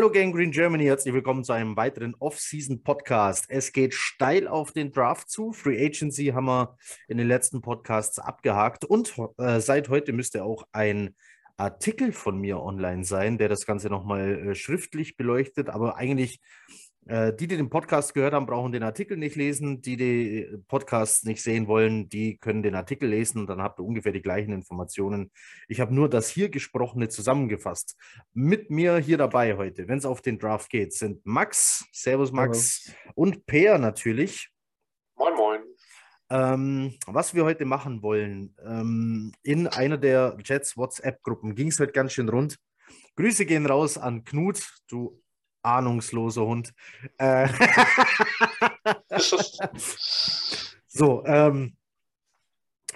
Hallo Gang Green Germany, herzlich willkommen zu einem weiteren Off-Season-Podcast. Es geht steil auf den Draft zu. Free Agency haben wir in den letzten Podcasts abgehakt und äh, seit heute müsste auch ein Artikel von mir online sein, der das Ganze nochmal äh, schriftlich beleuchtet, aber eigentlich äh, die, die den Podcast gehört haben, brauchen den Artikel nicht lesen. Die, die Podcasts nicht sehen wollen, die können den Artikel lesen und dann habt ihr ungefähr die gleichen Informationen. Ich habe nur das hier gesprochene zusammengefasst. Mit mir hier dabei heute, wenn es auf den Draft geht, sind Max, Servus Max Hallo. und Peer natürlich. Moin, moin. Ähm, was wir heute machen wollen, ähm, in einer der Jets WhatsApp-Gruppen ging es heute ganz schön rund. Grüße gehen raus an Knut, du ahnungsloser Hund. Äh so, ähm,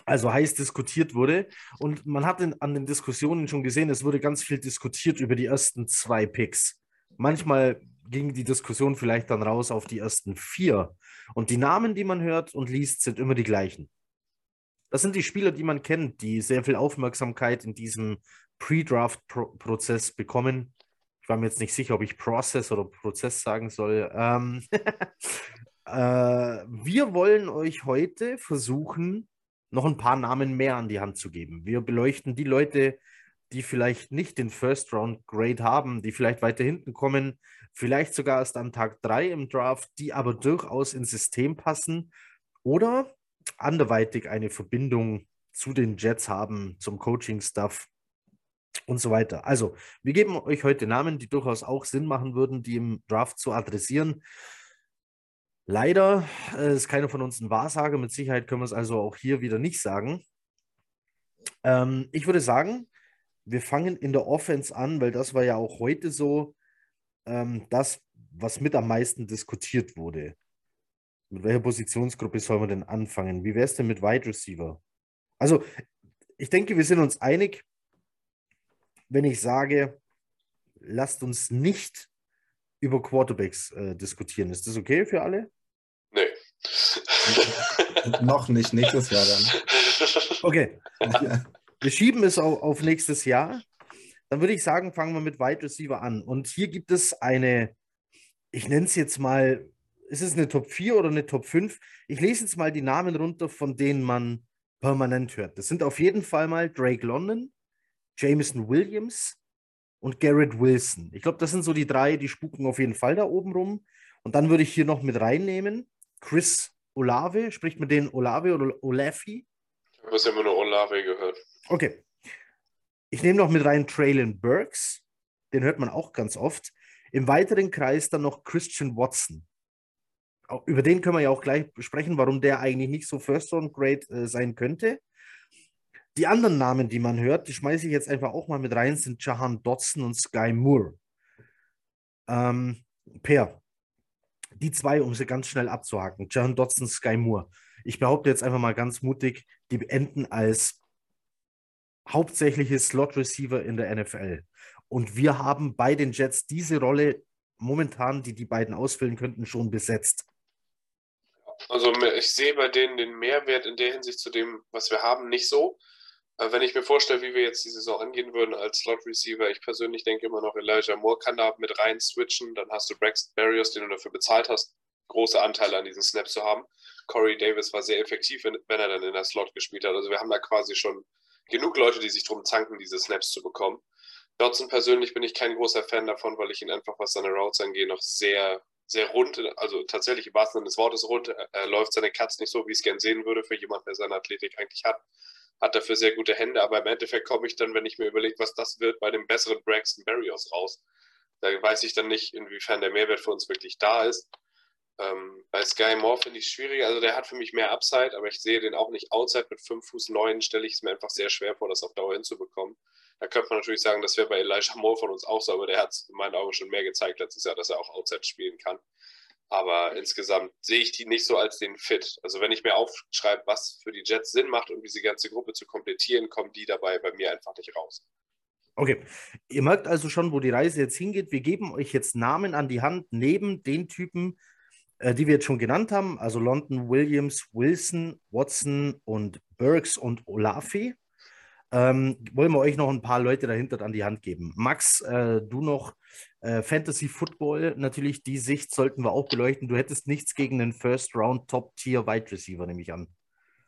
also heiß diskutiert wurde. Und man hat in, an den Diskussionen schon gesehen, es wurde ganz viel diskutiert über die ersten zwei Picks. Manchmal ging die Diskussion vielleicht dann raus auf die ersten vier. Und die Namen, die man hört und liest, sind immer die gleichen. Das sind die Spieler, die man kennt, die sehr viel Aufmerksamkeit in diesem Pre-Draft-Prozess bekommen ich war mir jetzt nicht sicher, ob ich Process oder Prozess sagen soll. Ähm, äh, wir wollen euch heute versuchen, noch ein paar Namen mehr an die Hand zu geben. Wir beleuchten die Leute, die vielleicht nicht den First Round Grade haben, die vielleicht weiter hinten kommen, vielleicht sogar erst an Tag 3 im Draft, die aber durchaus ins System passen oder anderweitig eine Verbindung zu den Jets haben, zum Coaching-Stuff und so weiter. Also, wir geben euch heute Namen, die durchaus auch Sinn machen würden, die im Draft zu adressieren. Leider äh, ist keiner von uns ein Wahrsager. Mit Sicherheit können wir es also auch hier wieder nicht sagen. Ähm, ich würde sagen, wir fangen in der Offense an, weil das war ja auch heute so ähm, das, was mit am meisten diskutiert wurde. Mit welcher Positionsgruppe soll man denn anfangen? Wie wäre es denn mit Wide Receiver? Also, ich denke, wir sind uns einig, wenn ich sage, lasst uns nicht über Quarterbacks äh, diskutieren. Ist das okay für alle? Nee. Noch nicht, nächstes Jahr dann. Okay. Wir schieben es auf, auf nächstes Jahr. Dann würde ich sagen, fangen wir mit Wide Receiver an. Und hier gibt es eine, ich nenne es jetzt mal, ist es eine Top 4 oder eine Top 5? Ich lese jetzt mal die Namen runter, von denen man permanent hört. Das sind auf jeden Fall mal Drake London, Jameson Williams und Garrett Wilson. Ich glaube, das sind so die drei, die spuken auf jeden Fall da oben rum. Und dann würde ich hier noch mit reinnehmen Chris Olave. Spricht mit denen Olave oder Olafi? Ich habe immer nur Olave gehört. Okay. Ich nehme noch mit rein Traylon Burks. Den hört man auch ganz oft. Im weiteren Kreis dann noch Christian Watson. Über den können wir ja auch gleich sprechen, warum der eigentlich nicht so First-Round-Grade äh, sein könnte. Die anderen Namen, die man hört, die schmeiße ich jetzt einfach auch mal mit rein, sind Jahan Dodson und Sky Moore. Ähm, per. Die zwei, um sie ganz schnell abzuhaken. Jahan Dodson, Sky Moore. Ich behaupte jetzt einfach mal ganz mutig, die enden als hauptsächliche Slot-Receiver in der NFL. Und wir haben bei den Jets diese Rolle momentan, die die beiden ausfüllen könnten, schon besetzt. Also ich sehe bei denen den Mehrwert in der Hinsicht zu dem, was wir haben, nicht so. Wenn ich mir vorstelle, wie wir jetzt die Saison angehen würden als Slot Receiver, ich persönlich denke immer noch, Elijah Moore kann da mit rein switchen. Dann hast du Braxton Barriers, den du dafür bezahlt hast, große Anteile an diesen Snaps zu haben. Corey Davis war sehr effektiv, wenn, er dann in der Slot gespielt hat. Also wir haben da quasi schon genug Leute, die sich drum zanken, diese Snaps zu bekommen. Dodson persönlich bin ich kein großer Fan davon, weil ich ihn einfach, was seine Routes angeht, noch sehr, sehr rund, also tatsächlich im wahrsten Sinne des Wortes rund. Er läuft seine Cuts nicht so, wie ich es gern sehen würde für jemanden, der seine Athletik eigentlich hat hat dafür sehr gute Hände, aber im Endeffekt komme ich dann, wenn ich mir überlege, was das wird, bei dem besseren Braxton Barrios raus. Da weiß ich dann nicht, inwiefern der Mehrwert für uns wirklich da ist. Ähm, bei Sky Moore finde ich es schwieriger. Also der hat für mich mehr Upside, aber ich sehe den auch nicht outside. Mit 5 Fuß 9 stelle ich es mir einfach sehr schwer vor, das auf Dauer hinzubekommen. Da könnte man natürlich sagen, das wäre bei Elijah Moore von uns auch so, aber der hat in meinen Augen schon mehr gezeigt letztes Jahr, dass er auch outside spielen kann. Aber insgesamt sehe ich die nicht so als den Fit. Also wenn ich mir aufschreibe, was für die Jets Sinn macht, um diese ganze Gruppe zu komplettieren, kommen die dabei bei mir einfach nicht raus. Okay, ihr merkt also schon, wo die Reise jetzt hingeht. Wir geben euch jetzt Namen an die Hand neben den Typen, äh, die wir jetzt schon genannt haben, also London, Williams, Wilson, Watson und Burks und Olafi. Ähm, wollen wir euch noch ein paar Leute dahinter an die Hand geben. Max, äh, du noch Äh, Fantasy Football, natürlich die Sicht sollten wir auch beleuchten. Du hättest nichts gegen einen First Round Top Tier Wide Receiver, nehme ich an.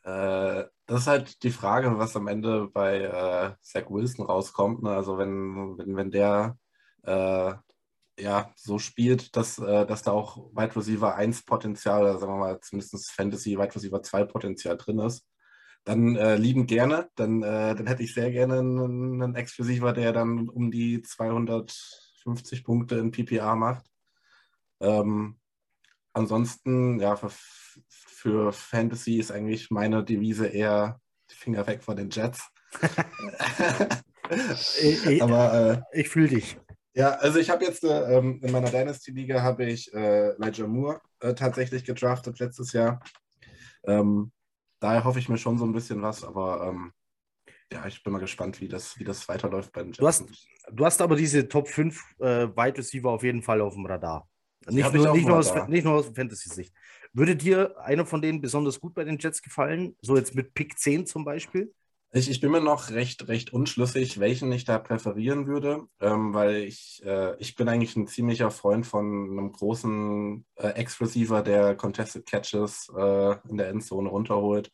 Äh, das ist halt die Frage, was am Ende bei äh, Zach Wilson rauskommt. Ne? Also wenn, wenn, wenn der äh, ja, so spielt, dass, äh, dass da auch Wide Receiver 1 Potenzial, sagen wir mal zumindest Fantasy Wide Receiver 2 Potenzial drin ist, dann äh, lieben gerne. Dann, äh, dann hätte ich sehr gerne einen, einen Exklusiver, der dann um die 250 Punkte in PPA macht. Ähm, ansonsten, ja, für, für, Fantasy ist eigentlich meine Devise eher die Finger weg von den Jets. ich, Aber äh, ich fühle dich. Ja, also ich habe jetzt äh, ähm, in meiner Dynasty-Liga habe ich äh, Elijah Moore äh, tatsächlich gedraftet letztes Jahr. Ähm, daher hoffe ich mir schon so ein bisschen was, aber ähm, ja, ich bin mal gespannt, wie das, wie das weiterläuft bei den Jets. Du hast, du hast aber diese Top 5 äh, Wide Receiver auf jeden Fall auf dem Radar. Nicht, nur, nicht, nur aus, nicht nur aus Fantasy-Sicht. Würde dir einer von denen besonders gut bei den Jets gefallen? So jetzt mit Pick 10 zum Beispiel? Ich, ich bin mir noch recht, recht unschlüssig, welchen ich da präferieren würde, ähm, weil ich, äh, ich bin eigentlich ein ziemlicher Freund von einem großen äh, Ex-Receiver, der Contested Catches äh, in der Endzone runterholt.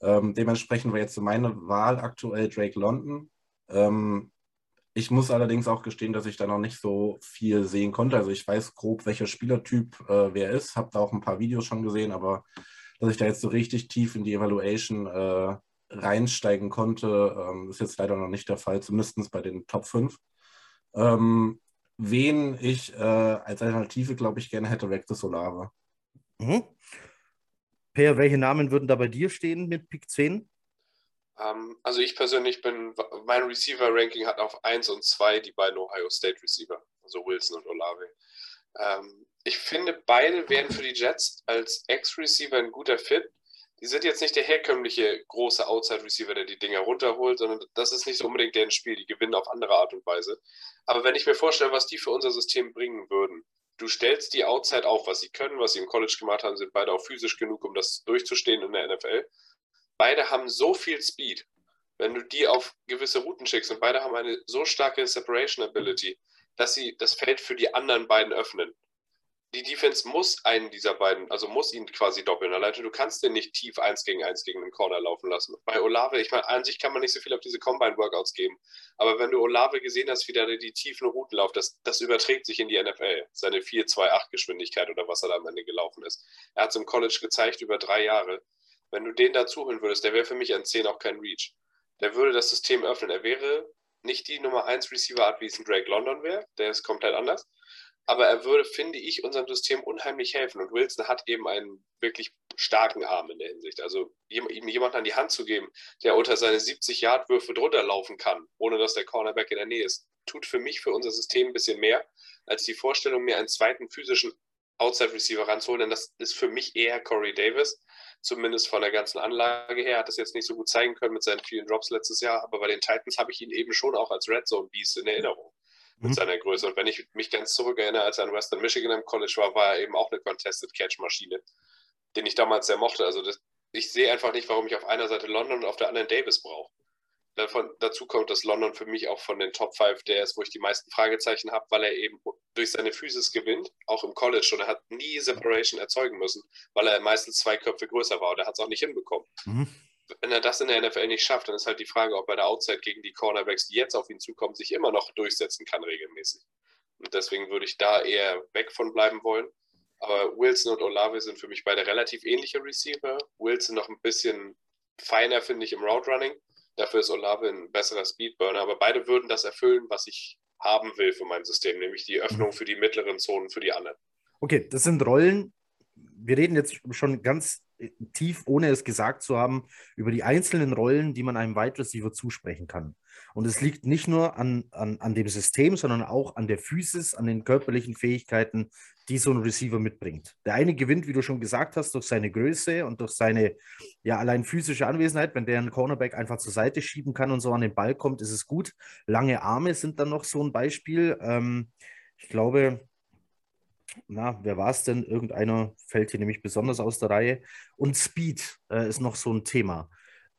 Ähm, dementsprechend war jetzt so meine Wahl aktuell Drake London. Ähm, ich muss allerdings auch gestehen, dass ich da noch nicht so viel sehen konnte. Also ich weiß grob, welcher Spielertyp äh, wer ist, habe da auch ein paar Videos schon gesehen, aber dass ich da jetzt so richtig tief in die Evaluation äh, reinsteigen konnte. Ähm, ist jetzt leider noch nicht der Fall, zumindest bei den Top 5. Ähm, wen ich äh, als Alternative, glaube ich, gerne hätte, wäre Solare. Mhm. Per, welche Namen würden da bei dir stehen mit Pick 10? Um, ähm, also ich persönlich bin, mein Receiver-Ranking hat auf 1 und 2 die beiden Ohio State Receiver, also Wilson und Olave. Um, ähm, ich finde, beide wären für die Jets als Ex-Receiver ein guter Fit die sind jetzt nicht der herkömmliche große Outside-Receiver, der die Dinger runterholt, sondern das ist nicht so unbedingt deren Spiel. Die gewinnen auf andere Art und Weise. Aber wenn ich mir vorstelle, was die für unser System bringen würden, du stellst die Outside auf, was sie können, was sie im College gemacht haben, sind beide auch physisch genug, um das durchzustehen in der NFL. Beide haben so viel Speed, wenn du die auf gewisse Routen schickst und beide haben eine so starke Separation Ability, dass sie das Feld für die anderen beiden öffnen die Defense muss einen dieser beiden, also muss ihn quasi doppeln. Alleine du kannst den nicht tief eins gegen eins gegen den Corner laufen lassen. Bei Olave, ich meine, an sich kann man nicht so viel auf diese Combine-Workouts geben. Aber wenn du Olave gesehen hast, wie der die tiefen Routen lauft, das, das überträgt sich in die NFL. Seine 4-2-8-Geschwindigkeit oder was er da am Ende gelaufen ist. Er hat es im College gezeigt über drei Jahre. Wenn du den dazu holen würdest, der wäre für mich an 10 auch kein Reach. Der würde das System öffnen. Er wäre nicht die Nummer 1 Receiver-Art, wie es ein Drake London wäre. Der ist komplett anders aber er würde, finde ich, unserem System unheimlich helfen. Und Wilson hat eben einen wirklich starken Arm in der Hinsicht. Also ihm jemanden an die Hand zu geben, der unter seine 70-Yard-Würfe drunter laufen kann, ohne dass der Cornerback in der Nähe ist, tut für mich, für unser System ein bisschen mehr, als die Vorstellung, mir einen zweiten physischen Outside-Receiver ranzuholen. Denn das ist für mich eher Corey Davis. Zumindest von der ganzen Anlage her hat das jetzt nicht so gut zeigen können mit seinen vielen Drops letztes Jahr. Aber bei den Titans habe ich ihn eben schon auch als Red Zone Beast in Erinnerung mit mhm. seiner Größe. Und wenn ich mich ganz zurückerinnere, als er in Western Michigan im College war, war er eben auch eine Contested Catch Maschine, den ich damals sehr mochte. Also das, ich sehe einfach nicht, warum ich auf einer Seite London und auf der anderen Davis brauche. Davon, dazu kommt, dass London für mich auch von den Top 5 der ist, wo ich die meisten Fragezeichen habe, weil er eben durch seine Physis gewinnt, auch im College. Und er hat nie Separation erzeugen müssen, weil er meistens zwei Köpfe größer war und er hat es auch nicht hinbekommen. Mhm wenn er das in der NFL nicht schafft, dann ist halt die Frage, ob er der Outside gegen die Cornerbacks, die jetzt auf ihn zukommen, sich immer noch durchsetzen kann regelmäßig. Und deswegen würde ich da eher weg von bleiben wollen. Aber Wilson und Olave sind für mich beide relativ ähnliche Receiver. Wilson noch ein bisschen feiner, finde ich, im Route Running. Dafür ist Olave ein besserer Speedburner. Aber beide würden das erfüllen, was ich haben will für mein System, nämlich die Öffnung für die mittleren Zonen für die anderen. Okay, das sind Rollen. Wir reden jetzt schon ganz tief, ohne es gesagt zu haben, über die einzelnen Rollen, die man einem Wide Receiver zusprechen kann. Und es liegt nicht nur an, an, an dem System, sondern auch an der Physis, an den körperlichen Fähigkeiten, die so ein Receiver mitbringt. Der eine gewinnt, wie du schon gesagt hast, durch seine Größe und durch seine ja allein physische Anwesenheit. Wenn der einen Cornerback einfach zur Seite schieben kann und so an den Ball kommt, ist es gut. Lange Arme sind dann noch so ein Beispiel. Ähm, ich glaube, na, wer war es denn? Irgendeiner fällt hier nämlich besonders aus der Reihe. Und Speed äh, ist noch so ein Thema.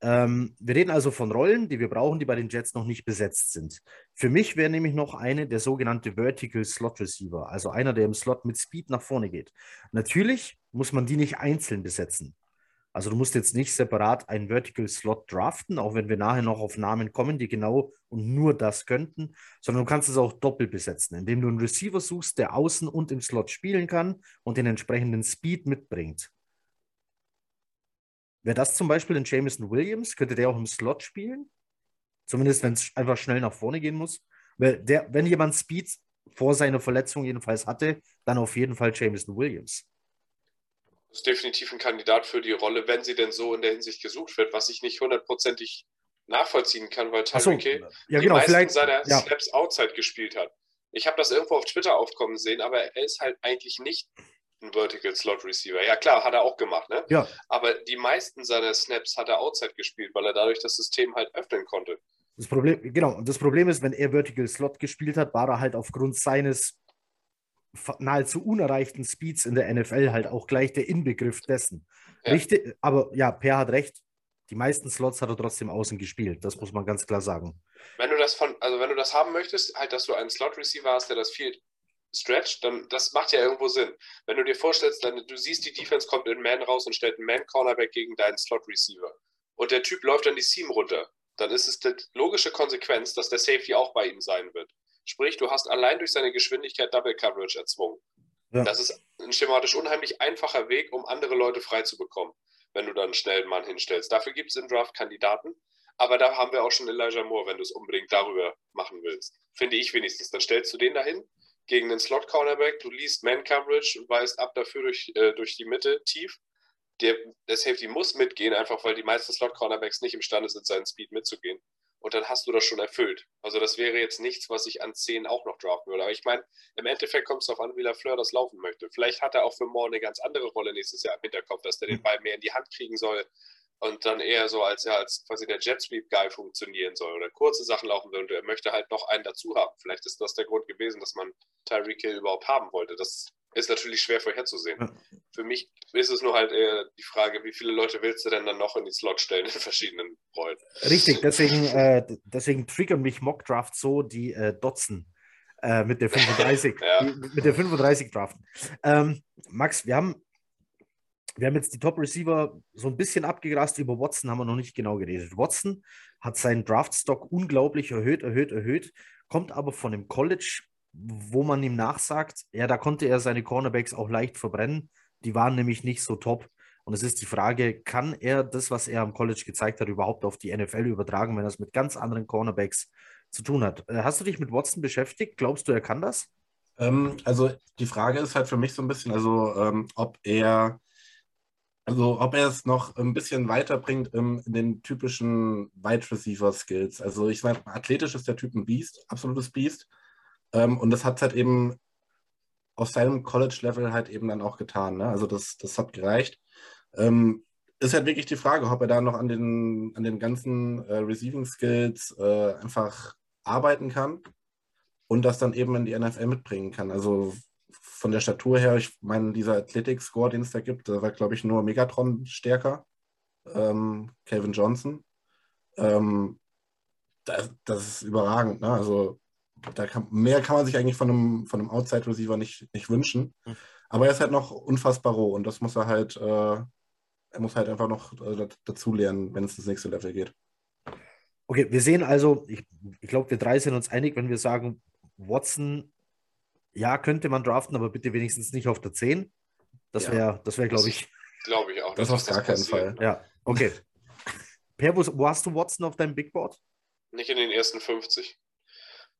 Ähm, wir reden also von Rollen, die wir brauchen, die bei den Jets noch nicht besetzt sind. Für mich wäre nämlich noch eine der sogenannte Vertical Slot Receiver, also einer, der im Slot mit Speed nach vorne geht. Natürlich muss man die nicht einzeln besetzen. Also du musst jetzt nicht separat einen Vertical Slot draften, auch wenn wir nachher noch auf Namen kommen, die genau und nur das könnten, sondern du kannst es auch doppelt besetzen, indem du einen Receiver suchst, der außen und im Slot spielen kann und den entsprechenden Speed mitbringt. Wäre das zum Beispiel ein Jameson Williams? Könnte der auch im Slot spielen? Zumindest, wenn es einfach schnell nach vorne gehen muss. Weil der, wenn jemand Speed vor seiner Verletzung jedenfalls hatte, dann auf jeden Fall Jameson Williams ist definitiv ein Kandidat für die Rolle, wenn sie denn so in der Hinsicht gesucht wird, was ich nicht hundertprozentig nachvollziehen kann, weil Tyreek so, ja, genau, die meisten seiner ja. Snaps Outside gespielt hat. Ich habe das irgendwo auf Twitter aufkommen sehen, aber er ist halt eigentlich nicht ein Vertical Slot Receiver. Ja klar, hat er auch gemacht, ne? Ja. Aber die meisten seiner Snaps hat er Outside gespielt, weil er dadurch das System halt öffnen konnte. Das Problem, genau, und das Problem ist, wenn er Vertical Slot gespielt hat, war er halt aufgrund seines nahezu unerreichten Speeds in der NFL halt auch gleich der Inbegriff dessen. Ja. Richtig, aber ja, Per hat recht. Die meisten Slots hat er trotzdem außen gespielt. Das muss man ganz klar sagen. Wenn du das von, also wenn du das haben möchtest, halt, dass du einen Slot-Receiver hast, der das viel stretcht, dann das macht ja irgendwo Sinn. Wenn du dir vorstellst, dann, du siehst, die Defense kommt in Man raus und stellt einen Man-Cornerback gegen deinen Slot-Receiver. Und der Typ läuft dann die Seam runter. Dann ist es die logische Konsequenz, dass der Safety auch bei ihm sein wird. Sprich, du hast allein durch seine Geschwindigkeit Double Coverage erzwungen. Ja. Das ist ein schematisch unheimlich einfacher Weg, um andere Leute frei zu bekommen, wenn du dann schnell einen Mann hinstellst. Dafür gibt es im Draft Kandidaten, aber da haben wir auch schon Elijah Moore, wenn du es unbedingt darüber machen willst. Finde ich wenigstens. Dann stellst du den dahin gegen den Slot-Cornerback, du liest Man-Coverage und weißt ab dafür durch, äh, durch die Mitte tief. Der, der Safety muss mitgehen, einfach weil die meisten Slot-Cornerbacks nicht imstande sind, seinen Speed mitzugehen und dann hast du das schon erfüllt. Also das wäre jetzt nichts, was ich an 10 auch noch draften würde. Aber ich meine, im Endeffekt kommt es darauf an, wie der Fleur das laufen möchte. Vielleicht hat er auch für Moore eine ganz andere Rolle nächstes Jahr im Hinterkopf, dass der den Ball mehr in die Hand kriegen soll und dann eher so als ja als quasi der Jet Sweep Guy funktionieren soll oder kurze Sachen laufen will und er möchte halt noch einen dazu haben. Vielleicht ist das der Grund gewesen, dass man Tyreek Hill überhaupt haben wollte. Das ist natürlich schwer vorherzusehen. Ja. Für mich ist es nur halt eher die Frage, wie viele Leute willst du denn dann noch in die Slot stellen in verschiedenen Rollen? Richtig, deswegen, äh, deswegen triggern mich Mockdraft so die äh, Dotzen äh, mit der 35, ja. die, mit der 35 draften. Ähm, Max, wir haben, wir haben jetzt die Top Receiver so ein bisschen abgegrast. Über Watson haben wir noch nicht genau geredet. Watson hat seinen Draftstock unglaublich erhöht, erhöht, erhöht, kommt aber von dem College wo man ihm nachsagt, ja, da konnte er seine Cornerbacks auch leicht verbrennen. Die waren nämlich nicht so top. Und es ist die Frage, kann er das, was er am College gezeigt hat, überhaupt auf die NFL übertragen, wenn er es mit ganz anderen Cornerbacks zu tun hat? Äh, hast du dich mit Watson beschäftigt? Glaubst du, er kann das? Ähm, also die Frage ist halt für mich so ein bisschen, also ähm, ob er also ob er es noch ein bisschen weiterbringt in den typischen Wide Receiver Skills. Also ich meine, athletisch ist der Typ ein Beast, absolutes Beast. Ähm, und das hat halt eben auf seinem College-Level halt eben dann auch getan. Ne? Also das, das hat gereicht. Ähm, ist halt wirklich die Frage, ob er da noch an den, an den ganzen äh, Receiving Skills äh, einfach arbeiten kann und das dann eben in die NFL mitbringen kann. Also von der Statur her, ich meine, dieser Athletic-Score, den es da gibt, da war, glaube ich, nur Megatron stärker. Ähm, Calvin Johnson. Ähm, das, das, ist überragend. Ne? Also da kann, mehr kann man sich eigentlich von einem, von einem Outside-Receiver nicht, nicht wünschen. Mhm. Aber er ist halt noch unfassbar roh und das muss er halt, äh, er muss halt einfach noch äh, dazu lernen, wenn es ins nächste Level geht. Okay, wir sehen also, ich, ich glaube, wir drei sind uns einig, wenn wir sagen, Watson, ja, könnte man draften, aber bitte wenigstens nicht auf der 10. Das wäre, ja. das wäre, glaube ich. Glaube ich auch. Das, das auf gar keinen Fall. Ja, okay. per, wo, wo hast du Watson auf deinem Big Board? Nicht in den ersten 50.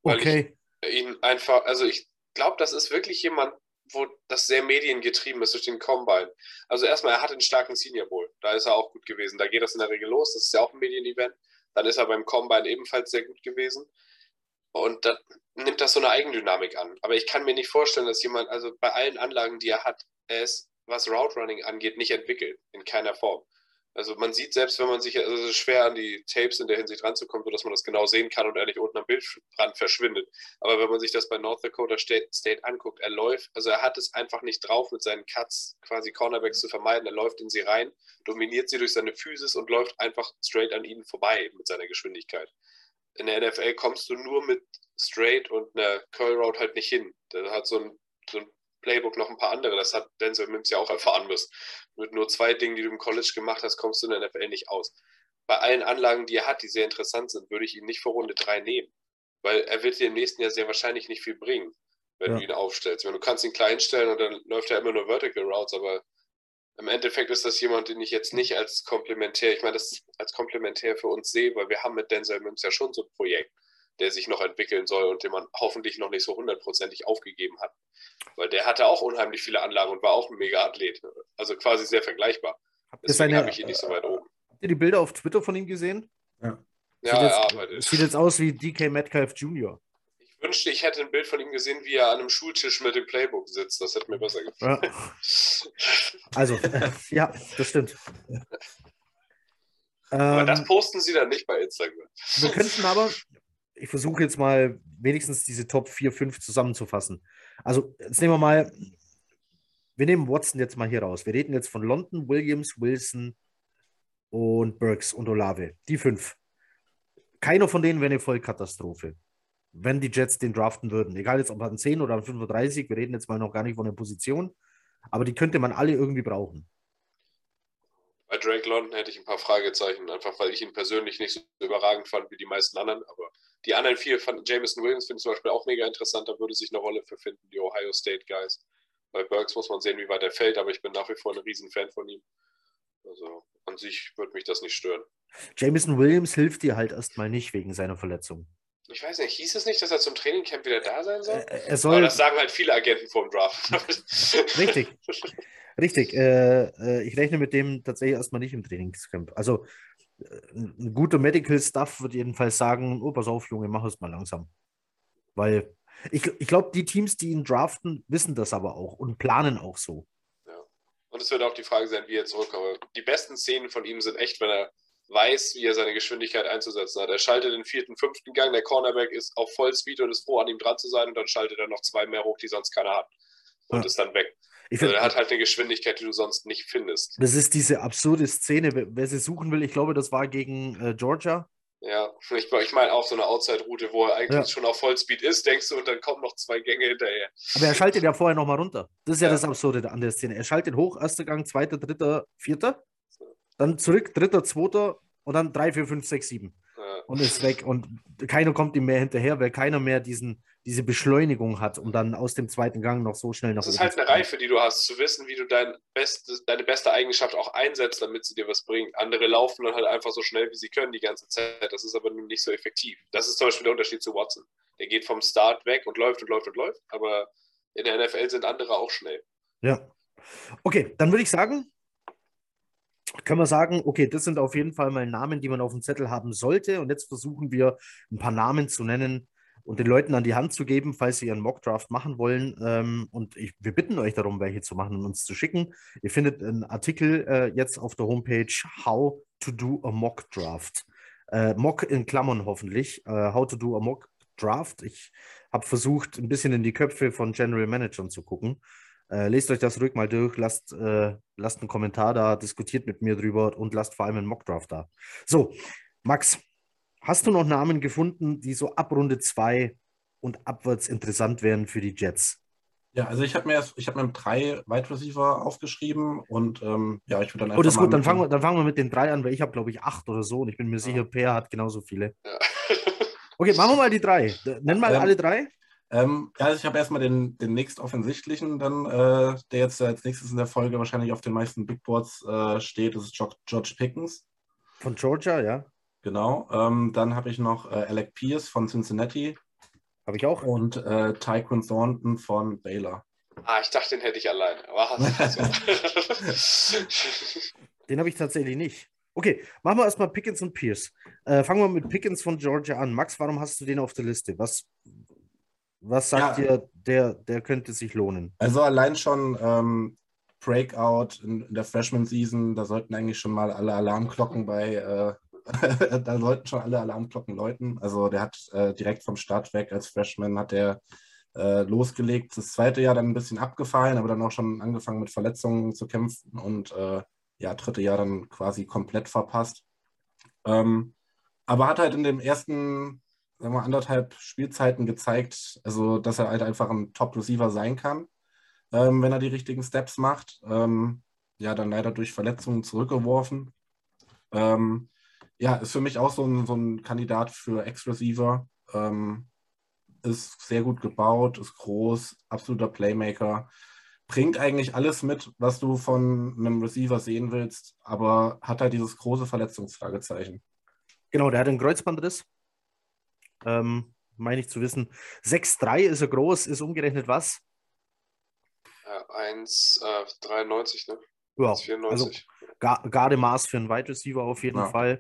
Weil okay. ich ihn einfach, also ich glaube, das ist wirklich jemand, wo das sehr mediengetrieben ist durch den Combine. Also erstmal, er hat einen starken Senior Bowl. Da ist er auch gut gewesen. Da geht das in der Regel los. Das ist ja auch ein Medienevent. Dann ist er beim Combine ebenfalls sehr gut gewesen. Und dann nimmt das so eine Eigendynamik an. Aber ich kann mir nicht vorstellen, dass jemand, also bei allen Anlagen, die er hat, er ist, was Route Running angeht, nicht entwickelt. In keiner Form. Also man sieht selbst, wenn man sich, also es ist schwer an die Tapes in der Hinsicht ranzukommen, sodass man das genau sehen kann und er nicht unten am Bildrand verschwindet. Aber wenn man sich das bei North Dakota State, State anguckt, er läuft, also er hat es einfach nicht drauf, mit seinen Cuts quasi Cornerbacks zu vermeiden. Er läuft in sie rein, dominiert sie durch seine Physis und läuft einfach straight an ihnen vorbei mit seiner Geschwindigkeit. In der NFL kommst du nur mit Straight und einer Curl Route halt nicht hin. Da hat so ein, so ein Playbook noch ein paar andere. Das hat Denzel Mims ja auch erfahren müssen. Mit nur zwei Dingen, die du im College gemacht hast, kommst du in der NFL nicht aus. Bei allen Anlagen, die er hat, die sehr interessant sind, würde ich ihn nicht vor Runde 3 nehmen. Weil er wird dir im nächsten Jahr sehr wahrscheinlich nicht viel bringen, wenn ja. du ihn aufstellst. Wenn du kannst ihn klein stellen und dann läuft er immer nur Vertical Routes, aber im Endeffekt ist das jemand, den ich jetzt nicht als komplementär, ich meine, das als komplementär für uns sehe, weil wir haben mit Denzel Mims ja schon so ein Projekt der sich noch entwickeln soll und den man hoffentlich noch nicht so hundertprozentig aufgegeben hat. Weil der hatte auch unheimlich viele Anlagen und war auch ein Mega-Athlet. Also quasi sehr vergleichbar. Deswegen habe ich ihn nicht so weit oben. Habt ihr die Bilder auf Twitter von ihm gesehen? Ja. Sieht, ja, jetzt, ja, sieht jetzt aus wie DK Metcalf Jr. Ich wünschte, ich hätte ein Bild von ihm gesehen, wie er an einem Schultisch mit dem Playbook sitzt. Das hätte mir besser gefallen. Ja. Also, ja, das stimmt. Aber ähm, das posten sie dann nicht bei Instagram. Wir könnten aber, ich versuche jetzt mal wenigstens diese Top 4, 5 zusammenzufassen. Also, jetzt nehmen wir mal, wir nehmen Watson jetzt mal hier raus. Wir reden jetzt von London, Williams, Wilson und Burks und Olave. Die fünf. Keiner von denen wäre eine Vollkatastrophe, wenn die Jets den draften würden. Egal jetzt ob an 10 oder an 35, wir reden jetzt mal noch gar nicht von der Position, aber die könnte man alle irgendwie brauchen. Bei Drake London hätte ich ein paar Fragezeichen, einfach weil ich ihn persönlich nicht so überragend fand wie die meisten anderen, aber die anderen vier von Jameson Williams finde ich zum Beispiel auch mega interessant. Da würde sich eine Rolle für finden, die Ohio State Guys. Bei Burks muss man sehen, wie weit er fällt, aber ich bin nach wie vor ein Riesenfan von ihm. Also an sich würde mich das nicht stören. Jameson Williams hilft dir halt erstmal nicht wegen seiner Verletzung. Ich weiß nicht, hieß es nicht, dass er zum Trainingcamp wieder da sein soll? Äh, er soll aber das sagen halt viele Agenten vor dem Draft. Richtig. Richtig. Äh, äh, ich rechne mit dem tatsächlich erstmal nicht im Trainingscamp. Also ein guter Medical Staff wird jedenfalls sagen, oh, pass auf, Junge, mach es mal langsam. Weil ich, ich glaube, die Teams, die ihn draften, wissen das aber auch und planen auch so. Ja. Und es wird auch die Frage sein, wie er zurückkommt. Die besten Szenen von ihm sind echt, wenn er weiß, wie er seine Geschwindigkeit einzusetzen hat. Er schaltet den vierten, fünften Gang, der Cornerback ist auf Vollspeed und ist froh, an ihm dran zu sein und dann schaltet er noch zwei mehr hoch, die sonst keiner hat. Und ja. ist dann weg. Ich find, also er hat halt eine Geschwindigkeit, die du sonst nicht findest. Das ist diese absurde Szene, wer sie suchen will, ich glaube, das war gegen äh, Georgia. Ja, ich, ich meine auch so eine Outside-Route, wo er eigentlich ja. schon auf Vollspeed ist, denkst du, und dann kommen noch zwei Gänge hinterher. Aber er schaltet ja vorher nochmal runter. Das ist ja, ja, das Absurde an der Szene. Er schaltet hoch, erster Gang, zweiter, dritter, vierter, dann zurück, dritter, zweiter und dann drei, vier, fünf, sechs, sieben. Und ist weg. Und keiner kommt ihm mehr hinterher, weil keiner mehr diesen, diese Beschleunigung hat, um dann aus dem zweiten Gang noch so schnell nach Das ist halt eine Reife, die du hast, zu wissen, wie du dein bestes, deine beste Eigenschaft auch einsetzt, damit sie dir was bringt. Andere laufen dann halt einfach so schnell, wie sie können die ganze Zeit. Das ist aber nicht so effektiv. Das ist zum Beispiel der Unterschied zu Watson. Der geht vom Start weg und läuft und läuft und läuft, aber in der NFL sind andere auch schnell. Ja. Okay, dann würde ich sagen, können wir sagen, okay, das sind auf jeden Fall mal Namen, die man auf dem Zettel haben sollte. Und jetzt versuchen wir ein paar Namen zu nennen, und den Leuten an die Hand zu geben, falls sie ihren Mockdraft machen wollen. Ähm, und ich, wir bitten euch darum, welche zu machen und uns zu schicken. Ihr findet einen Artikel äh, jetzt auf der Homepage How to do a Mock Draft. Äh, Mock in Klammern hoffentlich. Äh, how to do a Mock Draft. Ich habe versucht, ein bisschen in die Köpfe von General Managern zu gucken. Äh, lest euch das ruhig mal durch, lasst, äh, lasst einen Kommentar da, diskutiert mit mir drüber und lasst vor allem einen Mockdraft da. So, Max, Hast du noch Namen gefunden, die so ab Runde 2 und abwärts interessant wären für die Jets? Ja, also ich habe mir, ich hab mir drei Wide Receiver aufgeschrieben und ähm, ja, ich würde dann einfach. Oh, das ist gut, dann fangen, wir, dann fangen wir mit den drei an, weil ich habe, glaube ich, acht oder so und ich bin mir ja. sicher, Per hat genauso viele. Ja. okay, machen wir mal die drei. Nenn mal ähm, alle drei. Ähm, ja, also ich habe erstmal den, den nächst offensichtlichen, dann, äh, der jetzt als nächstes in der Folge wahrscheinlich auf den meisten Big Boards äh, steht, das ist George Pickens. Von Georgia, ja. Genau. Ähm, dann habe ich noch äh, Alec Pierce von Cincinnati. Habe ich auch. Und äh, Tyquin Thornton von Baylor. Ah, ich dachte, den hätte ich alleine. den habe ich tatsächlich nicht. Okay, machen wir erstmal Pickens und Pierce. Äh, fangen wir mit Pickens von Georgia an. Max, warum hast du den auf der Liste? Was, was sagt ja. dir, der, der könnte sich lohnen? Also allein schon ähm, Breakout in, in der Freshman-Season. Da sollten eigentlich schon mal alle Alarmglocken bei, äh, da sollten schon alle Alarmglocken läuten. Also der hat äh, direkt vom Start weg als Freshman hat er äh, losgelegt. Das zweite Jahr dann ein bisschen abgefallen, aber dann auch schon angefangen mit Verletzungen zu kämpfen und äh, ja, dritte Jahr dann quasi komplett verpasst. Ähm, aber hat halt in den ersten sagen wir, anderthalb Spielzeiten gezeigt, also dass er halt einfach ein Top-Receiver sein kann, ähm, wenn er die richtigen Steps macht. Ähm, ja, dann leider durch Verletzungen zurückgeworfen. Ähm, ja, ist für mich auch so ein, so ein Kandidat für Ex-Receiver. Ähm, ist sehr gut gebaut, ist groß, absoluter Playmaker. Bringt eigentlich alles mit, was du von einem Receiver sehen willst, aber hat halt dieses große Verletzungsfragezeichen. Genau, der hat einen Kreuzbandriss. Ähm, meine ich zu wissen. 6'3 ist er groß, ist umgerechnet was? Ja, 1,93, äh, ne? Ja, also gerade Maß für einen Wide Receiver auf jeden ja. Fall.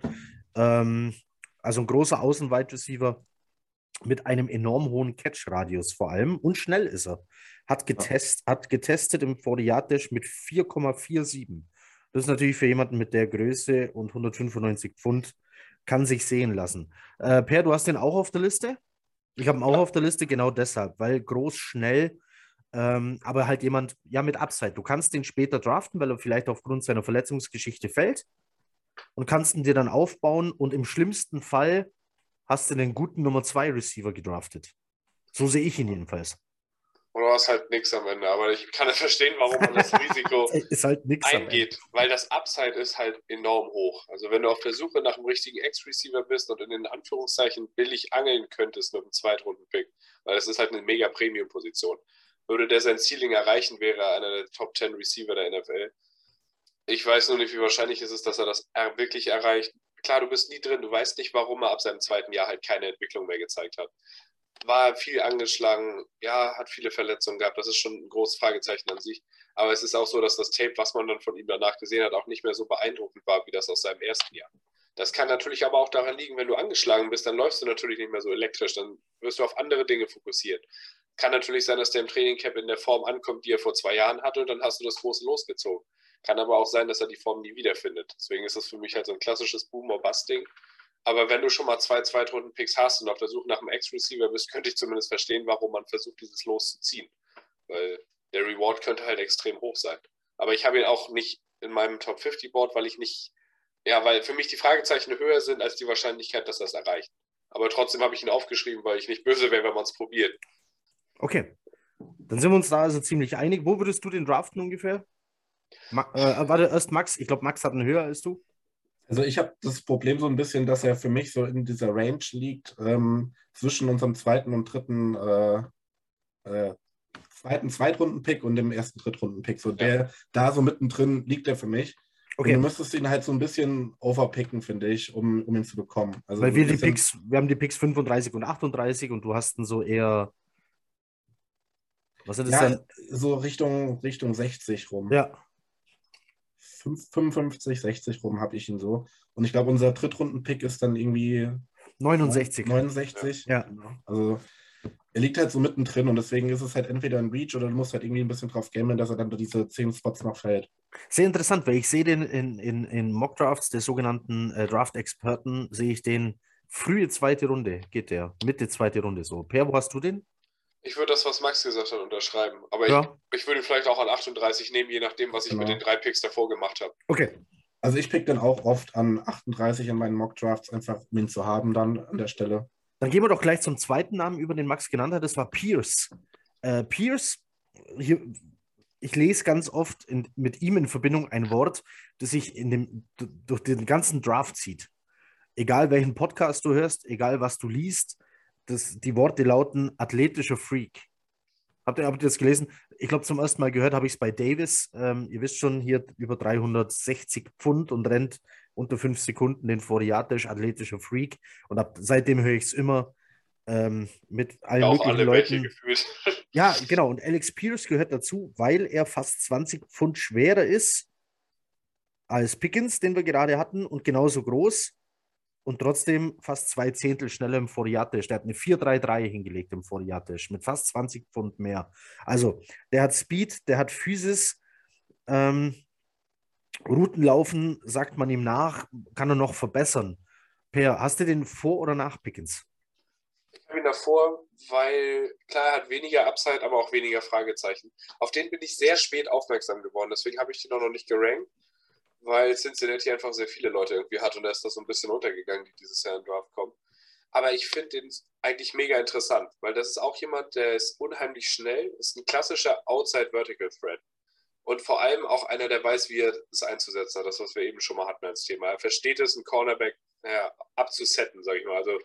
Ähm, also ein großer Außen-Wide Receiver mit einem enorm hohen Catch-Radius vor allem und schnell ist er. Hat, getest, ja. hat getestet im 40 Dash mit 4,47. Das ist natürlich für jemanden mit der Größe und 195 Pfund kann sich sehen lassen. Äh, per, du hast den auch auf der Liste? Ich habe ihn auch ja. auf der Liste, genau deshalb, weil groß, schnell, ähm, aber halt jemand, ja, mit Upside. Du kannst den später draften, weil er vielleicht aufgrund seiner Verletzungsgeschichte fällt und kannst ihn dir dann aufbauen und im schlimmsten Fall hast du den guten Nummer 2 Receiver gedraftet. So sehe ich ihn jedenfalls. Oder hast halt nichts am Ende. Aber ich kann nicht verstehen, warum man das Risiko halt eingeht. Weil das Upside ist halt enorm hoch. Also wenn du auf der Suche nach einem richtigen Ex-Receiver bist und in den Anführungszeichen billig angeln könntest mit einem Zweitrunden-Pick, weil das ist halt eine mega Premium-Position, würde der sein Ceiling erreichen, wäre er einer der Top 10 Receiver der NFL. Ich weiß nur nicht, wie wahrscheinlich es ist, dass er das wirklich erreicht. Klar, du bist nie drin, du weißt nicht, warum er ab seinem zweiten Jahr halt keine Entwicklung mehr gezeigt hat war viel angeschlagen, ja, hat viele Verletzungen gehabt. Das ist schon ein großes Fragezeichen an sich. Aber es ist auch so, dass das Tape, was man dann von ihm danach gesehen hat, auch nicht mehr so beeindruckend war, wie das aus seinem ersten Jahr. Das kann natürlich aber auch daran liegen, wenn du angeschlagen bist, dann läufst du natürlich nicht mehr so elektrisch, dann wirst du auf andere Dinge fokussiert. Kann natürlich sein, dass der im Training Camp in der Form ankommt, die er vor zwei Jahren hatte, und dann hast du das große losgezogen. Kann aber auch sein, dass er die Form nie wiederfindet. Deswegen ist das für mich halt so ein klassisches Boom-or-Bust-Ding. Aber wenn du schon mal zwei Zweitrunden-Picks hast und auf der Suche nach einem Ex-Receiver bist, könnte ich zumindest verstehen, warum man versucht, dieses Los zu ziehen. Weil der Reward könnte halt extrem hoch sein. Aber ich habe ihn auch nicht in meinem Top 50 Board, weil ich nicht, ja, weil für mich die Fragezeichen höher sind als die Wahrscheinlichkeit, dass das erreicht. Aber trotzdem habe ich ihn aufgeschrieben, weil ich nicht böse wäre, wenn man es probiert. Okay. Dann sind wir uns da also ziemlich einig. Wo würdest du den draften ungefähr? Ma äh, warte, erst Max. Ich glaube, Max hat einen höher als du. Also ich habe das Problem so ein bisschen, dass er für mich so in dieser Range liegt ähm, zwischen unserem zweiten und dritten äh, äh, zweiten Zweitrunden-Pick und dem ersten Drittrunden-Pick. So der da so mittendrin liegt er für mich. Okay. Und du müsstest ihn halt so ein bisschen overpicken, finde ich, um, um ihn zu bekommen. Also Weil wir die Picks, wir haben die Picks 35 und 38 und du hast ihn so eher. Was ist das ja, denn? So Richtung, Richtung 60 rum. Ja. 55, 60 rum habe ich ihn so. Und ich glaube, unser Drittrunden-Pick ist dann irgendwie 69. 69. Ja. Genau. Also er liegt halt so mittendrin und deswegen ist es halt entweder ein Reach oder du musst halt irgendwie ein bisschen drauf gamen, dass er dann diese 10 Spots noch fällt. Sehr interessant, weil ich sehe den in, in, in Mock-Drafts der sogenannten äh, Draft-Experten, sehe ich den frühe zweite Runde, geht der, Mitte zweite Runde so. Per, wo hast du den? Ich würde das, was Max gesagt hat, unterschreiben. Aber ja. ich, ich würde vielleicht auch an 38 nehmen, je nachdem, was ich genau. mit den drei Picks davor gemacht habe. Okay. Also ich pick dann auch oft an 38 in meinen Mock Drafts, einfach um ihn zu haben dann an der Stelle. Dann gehen wir doch gleich zum zweiten Namen, über den Max genannt hat. Das war Pierce. Äh, Pierce, hier, ich lese ganz oft in, mit ihm in Verbindung ein Wort, das sich in dem, durch den ganzen Draft zieht. Egal welchen Podcast du hörst, egal was du liest, das, die Worte lauten athletischer Freak. Habt ihr, habt ihr das gelesen? Ich glaube, zum ersten Mal gehört habe ich es bei Davis. Ähm, ihr wisst schon, hier über 360 Pfund und rennt unter fünf Sekunden den Foriatisch athletischer Freak. Und ab, seitdem höre ich es immer ähm, mit allen ja, möglichen alle Leuten. Ja, genau. Und Alex Pierce gehört dazu, weil er fast 20 Pfund schwerer ist als Pickens, den wir gerade hatten, und genauso groß und trotzdem fast zwei Zehntel schneller im Foriatisch. Der hat eine 4-3-3 hingelegt im Foriatisch mit fast 20 Pfund mehr. Also, der hat Speed, der hat Physis. Ähm, Routenlaufen, sagt man ihm nach, kann er noch verbessern. Per, hast du den vor oder nach Pickens? Ich habe ihn davor, weil klar, er hat weniger Upside, aber auch weniger Fragezeichen. Auf den bin ich sehr spät aufmerksam geworden, deswegen habe ich den auch noch nicht gerankt, weil Cincinnati einfach sehr viele Leute irgendwie hat und da ist das so ein bisschen untergegangen, die dieses Jahr in Draft kommen. Aber ich finde den eigentlich mega interessant, weil das ist auch jemand, der ist unheimlich schnell, ist ein klassischer Outside Vertical Threat. Und vor allem auch einer, der weiß, wie er es einzusetzen hat. Das, was wir eben schon mal hatten als Thema. Er versteht es, einen Cornerback naja, abzusetten, sage ich mal. Also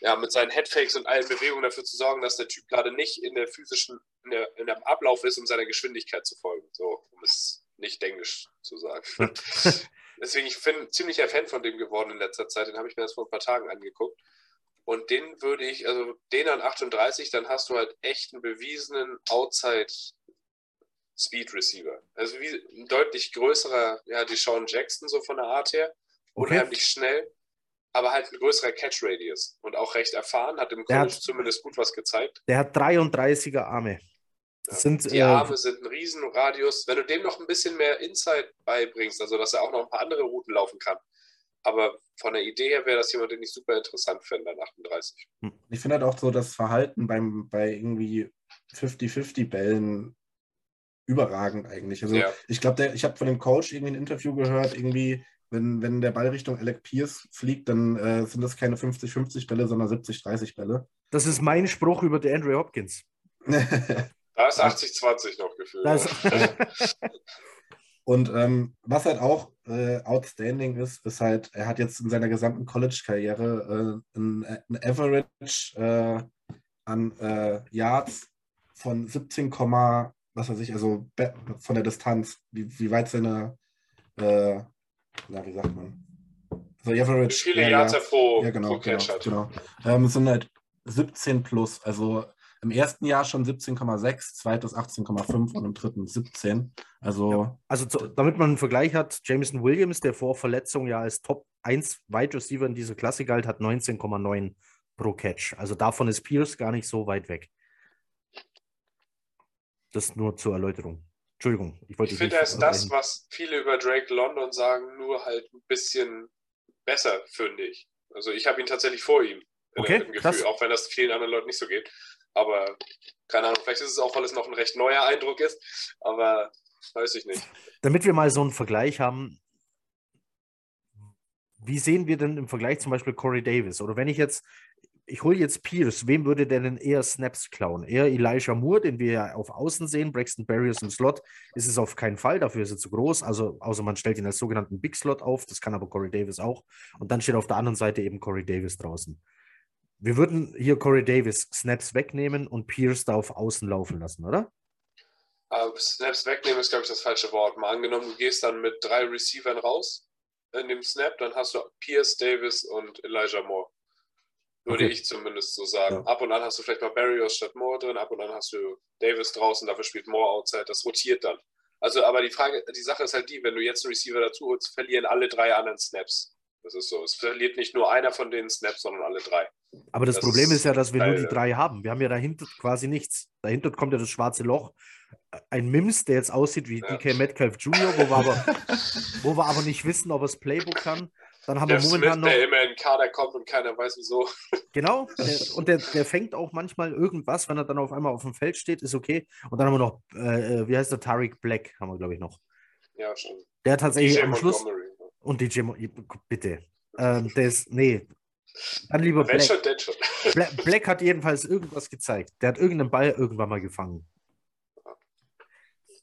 ja, mit seinen Headfakes und allen Bewegungen dafür zu sorgen, dass der Typ gerade nicht in der physischen, in, der, in dem Ablauf ist, um seiner Geschwindigkeit zu folgen. So, um es nicht englisch zu sagen. Deswegen, ich bin ein ziemlicher Fan von dem geworden in letzter Zeit. Den habe ich mir das vor ein paar Tagen angeguckt. Und den würde ich, also den an 38, dann hast du halt echt einen bewiesenen Outside Speed Receiver. Also wie ein deutlich größerer, ja, die Sean Jackson so von der Art her. Okay. Unheimlich schnell, aber halt ein größerer Catch Radius und auch recht erfahren, hat im College hat- zumindest gut was gezeigt. Der hat 33er Arme. Das sind, Die äh, Arme sind ein Riesenradius. Wenn du dem noch ein bisschen mehr Insight beibringst, also dass er auch noch ein paar andere Routen laufen kann. Aber von der Idee her wäre das jemand, den ich super interessant fände an 38. Ich finde halt auch so das Verhalten beim, bei irgendwie 50-50-Bällen überragend eigentlich. Also Ja. ich glaube, ich habe von dem Coach irgendwie ein Interview gehört, irgendwie, wenn, wenn der Ball Richtung Alec Pierce fliegt, dann äh, sind das keine 50-50-Bälle, sondern 70-30-Bälle. das ist mein Spruch über der Andrew Hopkins. Da ist 80-20 noch gefühlt. Und ähm, was halt auch äh, outstanding ist, ist halt, er hat jetzt in seiner gesamten College-Karriere äh, ein, ein Average äh, an äh, Yards von 17, Komma- was weiß ich, also von der Distanz, wie, wie weit seine, äh, na, wie sagt man? So, die Average. Wie viele ja, Yards er pro, Ja, genau, pro Catch genau, hat. genau. Ähm, es sind halt 17 plus. Also im ersten Jahr schon 17,6, zweites 18,5 und im dritten 17. Also also zu, damit man einen Vergleich hat, Jameson Williams, der vor Verletzung ja als Top 1 Wide Receiver in dieser Klasse galt, hat 19,9 pro Catch. Also davon ist Pierce gar nicht so weit weg. Das nur zur Erläuterung. Entschuldigung, ich wollte Ich finde, er ist das, was viele über Drake London sagen, nur halt ein bisschen besser, finde ich. Also ich habe ihn tatsächlich vor ihm. äh, Okay, im Gefühl, krass. auch wenn das vielen anderen Leuten nicht so geht. Aber keine Ahnung, vielleicht ist es auch, weil es noch ein recht neuer Eindruck ist. Aber weiß ich nicht. Damit wir mal so einen Vergleich haben, wie sehen wir denn im Vergleich zum Beispiel Corey Davis? Oder wenn ich jetzt, ich hole jetzt Pierce, wem würde der denn eher Snaps klauen? Eher Elijah Moore, den wir ja auf Außen sehen, Braxton Barriers im Slot, ist es auf keinen Fall, dafür ist er zu groß. Also außer man stellt ihn als sogenannten Big Slot auf, das kann aber Corey Davis auch. Und dann steht auf der anderen Seite eben Corey Davis draußen. Wir würden hier Corey Davis Snaps wegnehmen und Pierce da auf Außen laufen lassen, oder? Aber Snaps wegnehmen ist, glaube ich, das falsche Wort. Mal angenommen, du gehst dann mit drei Receivern raus in dem Snap, dann hast du Pierce, Davis und Elijah Moore. Würde Okay. ich zumindest so sagen. Ja. Ab und an hast du vielleicht mal Barrios statt Moore drin, ab und an hast du Davis draußen, dafür spielt Moore outside, das rotiert dann. Also, aber die Frage, die Sache ist halt die, wenn du jetzt einen Receiver dazu holst, verlieren alle drei anderen Snaps. Das ist so. Es verliert nicht nur einer von den Snaps, sondern alle drei. Aber das, Das Problem ist ja, dass wir nur die drei haben. Wir haben ja dahinter quasi nichts. Dahinter kommt ja das schwarze Loch. Ein Mims, der jetzt aussieht wie Ja. DK Metcalf Jr., wo wir, aber, wo wir aber nicht wissen, ob er das Playbook kann. Dann haben Der wir Smith, momentan noch. der immer in den Kader kommt und keiner weiß wieso. Genau. Der, und der, der fängt auch manchmal irgendwas, wenn er dann auf einmal auf dem Feld steht, ist okay. Und dann haben wir noch, äh, äh, wie heißt der? Tariq Black, haben wir, glaube ich, noch. Ja, schon. Der tatsächlich DJ am Schluss. Montgomery. Und DJ, Mo- bitte. Ähm, der ist, nee. Dann lieber Black. schon, schon. Black. Black hat jedenfalls irgendwas gezeigt. Der hat irgendeinen Ball irgendwann mal gefangen.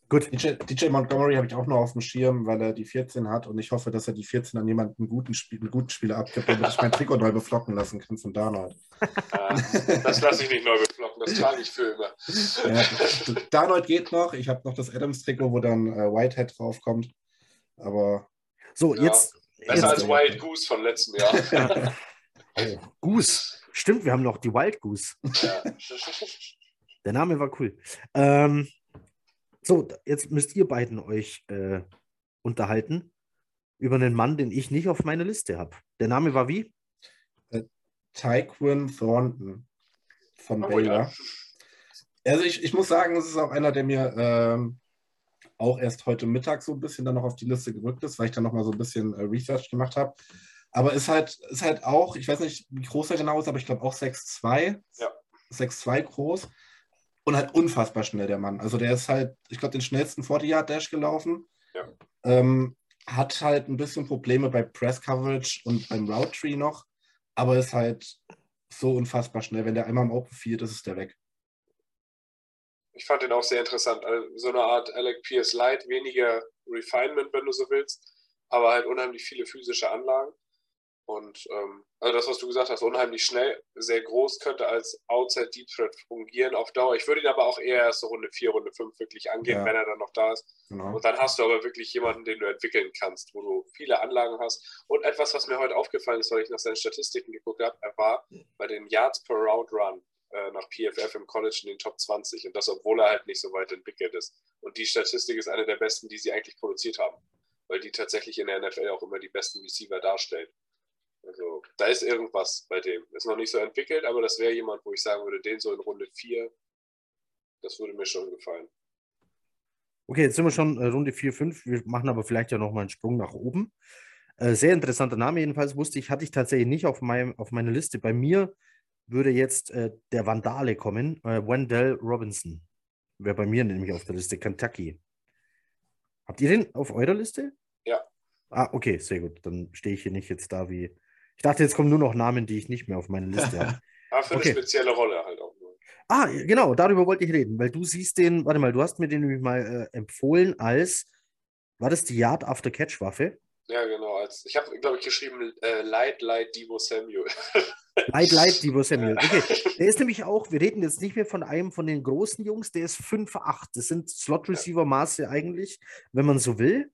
Gut. DJ, DJ Montgomery habe ich auch noch auf dem Schirm, weil er die 14 hat und ich hoffe, dass er die 14 an jemanden einen guten, Spiel, einen guten Spieler abgibt, damit ich mein Trikot neu beflocken lassen kann von Darnold. Ah, das lasse ich nicht neu beflocken, das trage ich für immer. Ja, Darnold geht noch, ich habe noch das Adams-Trikot, wo dann äh, Whitehead draufkommt, aber So, Ja. jetzt. Besser jetzt als Wild Goose von letztem Jahr. oh, Goose. Stimmt, wir haben noch die Wild Goose. Ja. Der Name war cool. Ähm, so, jetzt müsst ihr beiden euch äh, unterhalten über einen Mann, den ich nicht auf meiner Liste habe. Der Name war wie? Tyquin Thornton von Oh, Baylor. ja. Also ich, ich muss sagen, es ist auch einer, der mir ähm, auch erst heute Mittag so ein bisschen dann noch auf die Liste gerückt ist, weil ich dann noch mal so ein bisschen äh, Research gemacht habe. Aber ist halt, ist halt auch, ich weiß nicht, wie groß er genau ist, aber ich glaube auch 6'2. Ja. 6'2 groß. Und halt unfassbar schnell, der Mann. Also der ist halt, ich glaube, den schnellsten 40-Yard-Dash gelaufen. Ja. Ähm, hat halt ein bisschen Probleme bei Press-Coverage und beim Route-Tree noch. Aber ist halt so unfassbar schnell. Wenn der einmal im Open Field ist, ist der weg. Ich fand den auch sehr interessant. Also so eine Art Alec Pierce Light, weniger Refinement, wenn du so willst, aber halt unheimlich viele physische Anlagen. Und ähm, also das, was du gesagt hast, unheimlich schnell, sehr groß, könnte als Outside Deep Threat fungieren auf Dauer. Ich würde ihn aber auch eher erst so Runde 4, Runde 5 wirklich angehen, Ja. wenn er dann noch da ist. Genau. Und dann hast du aber wirklich jemanden, den du entwickeln kannst, wo du viele Anlagen hast. Und etwas, was mir heute aufgefallen ist, weil ich nach seinen Statistiken geguckt habe, er war bei den Yards per Route Run äh, nach PFF im College in den Top 20. Und das, obwohl er halt nicht so weit entwickelt ist. Und die Statistik ist eine der besten, die sie eigentlich produziert haben. Weil die tatsächlich in der NFL auch immer die besten Receiver darstellt. Also da ist irgendwas bei dem. Ist noch nicht so entwickelt, aber das wäre jemand, wo ich sagen würde, den so in Runde 4, das würde mir schon gefallen. Okay, jetzt sind wir schon äh, Runde 4, 5. Wir machen aber vielleicht ja nochmal einen Sprung nach oben. Äh, sehr interessanter Name, jedenfalls wusste ich, hatte ich tatsächlich nicht auf, meinem, auf meiner Liste. Bei mir würde jetzt äh, der Vandale kommen, äh, Wendell Robinson. Wäre bei mir nämlich auf der Liste, Kentucky. Habt ihr den auf eurer Liste? Ja. Ah, okay, sehr gut. Dann stehe ich hier nicht jetzt da wie. Ich dachte, jetzt kommen nur noch Namen, die ich nicht mehr auf meiner Liste habe. Aber für Okay. eine spezielle Rolle halt auch nur. Ah, genau, darüber wollte ich reden, weil du siehst den, warte mal, du hast mir den nämlich mal äh, empfohlen als, war das die Yard After Catch Waffe? Ja, genau. Als, ich habe, glaube ich, geschrieben, äh, Light, Light, Debo Samuel. Light, Light, Debo Samuel. Okay, der ist nämlich auch, wir reden jetzt nicht mehr von einem von den großen Jungs, der ist 5'8. Das sind Slot-Receiver-Maße eigentlich, wenn man so will.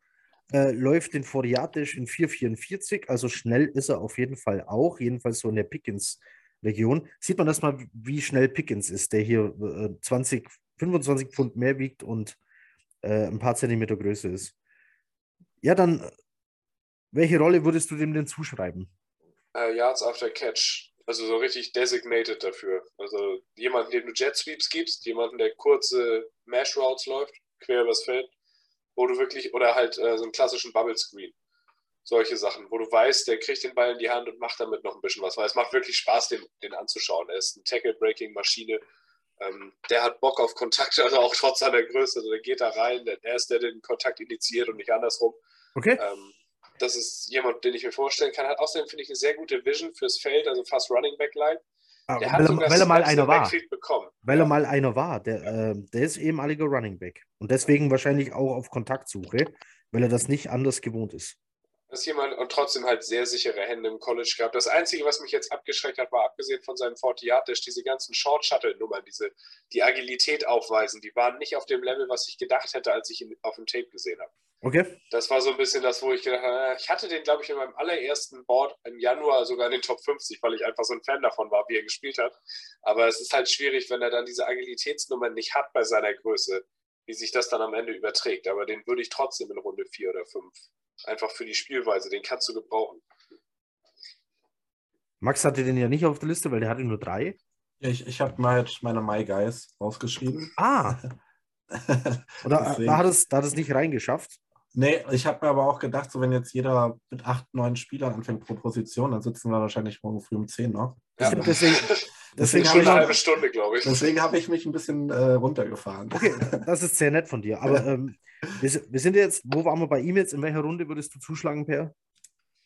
Äh, läuft den Foriatisch in 4,44, also schnell ist er auf jeden Fall auch, jedenfalls so in der Pickens-Region. Sieht man das mal, wie schnell Pickens ist, der hier äh, 20, 25 Pfund mehr wiegt und äh, ein paar Zentimeter größer ist. Ja, dann, welche Rolle würdest du dem denn zuschreiben? äh, Yards after Catch. Also so richtig designated dafür. Also jemanden, dem du Jet Sweeps gibst, jemanden, der kurze Mesh Routes läuft, quer übers Feld, wo du wirklich, oder halt äh, so einen klassischen Bubble Screen. Solche Sachen, wo du weißt, der kriegt den Ball in die Hand und macht damit noch ein bisschen was, weil es macht wirklich Spaß, den, den anzuschauen. Er ist eine Tackle-Breaking-Maschine. Ähm, der hat Bock auf Kontakt, also auch trotz seiner Größe. Also der geht da rein, der, er ist der, der den Kontakt initiiert und nicht andersrum. Okay? Ähm, das ist jemand, den ich mir vorstellen kann. Hat außerdem finde ich eine sehr gute Vision fürs Feld, also fast Running Back Line. Ah, Der weil, hat er, sogar weil er mal einer war. Bekommen. Weil er mal einer war. Der, äh, der ist ehemaliger Running Back. Und deswegen wahrscheinlich auch auf Kontaktsuche, weil er das nicht anders gewohnt ist. Das ist jemand und trotzdem halt sehr sichere Hände im College gehabt. Das Einzige, was mich jetzt abgeschreckt hat, war abgesehen von seinem 40 Yard Dash, diese ganzen Short Shuttle Nummern, diese, die Agilität aufweisen, die waren nicht auf dem Level, was ich gedacht hätte, als ich ihn auf dem Tape gesehen habe. Okay? Das war so ein bisschen das, wo ich gedacht habe, ich hatte den, glaube ich, in meinem allerersten Board im Januar sogar in den Top 50, weil ich einfach so ein Fan davon war, wie er gespielt hat. Aber es ist halt schwierig, wenn er dann diese Agilitätsnummern nicht hat bei seiner Größe, wie sich das dann am Ende überträgt. Aber den würde ich trotzdem in Runde 4 oder 5. Einfach für die Spielweise, den kannst du gebrauchen. Max hatte den ja nicht auf der Liste, weil der hatte nur drei. Ich ich habe mal jetzt meine My Guys rausgeschrieben. Ah, oder Deswegen- da hat es, da hat es nicht reingeschafft. Nee, ich habe mir aber auch gedacht, so wenn jetzt jeder mit acht, neun Spielern anfängt pro Position, dann sitzen wir wahrscheinlich morgen früh um 10 noch. Ja. Stimmt, deswegen, deswegen Deswegen Schon habe eine halbe Stunde, glaube ich. Deswegen habe ich mich ein bisschen äh, runtergefahren. Okay, das ist sehr nett von dir. Aber ähm, wir, wir sind jetzt, wo waren wir bei ihm jetzt? In welcher Runde würdest du zuschlagen, Per?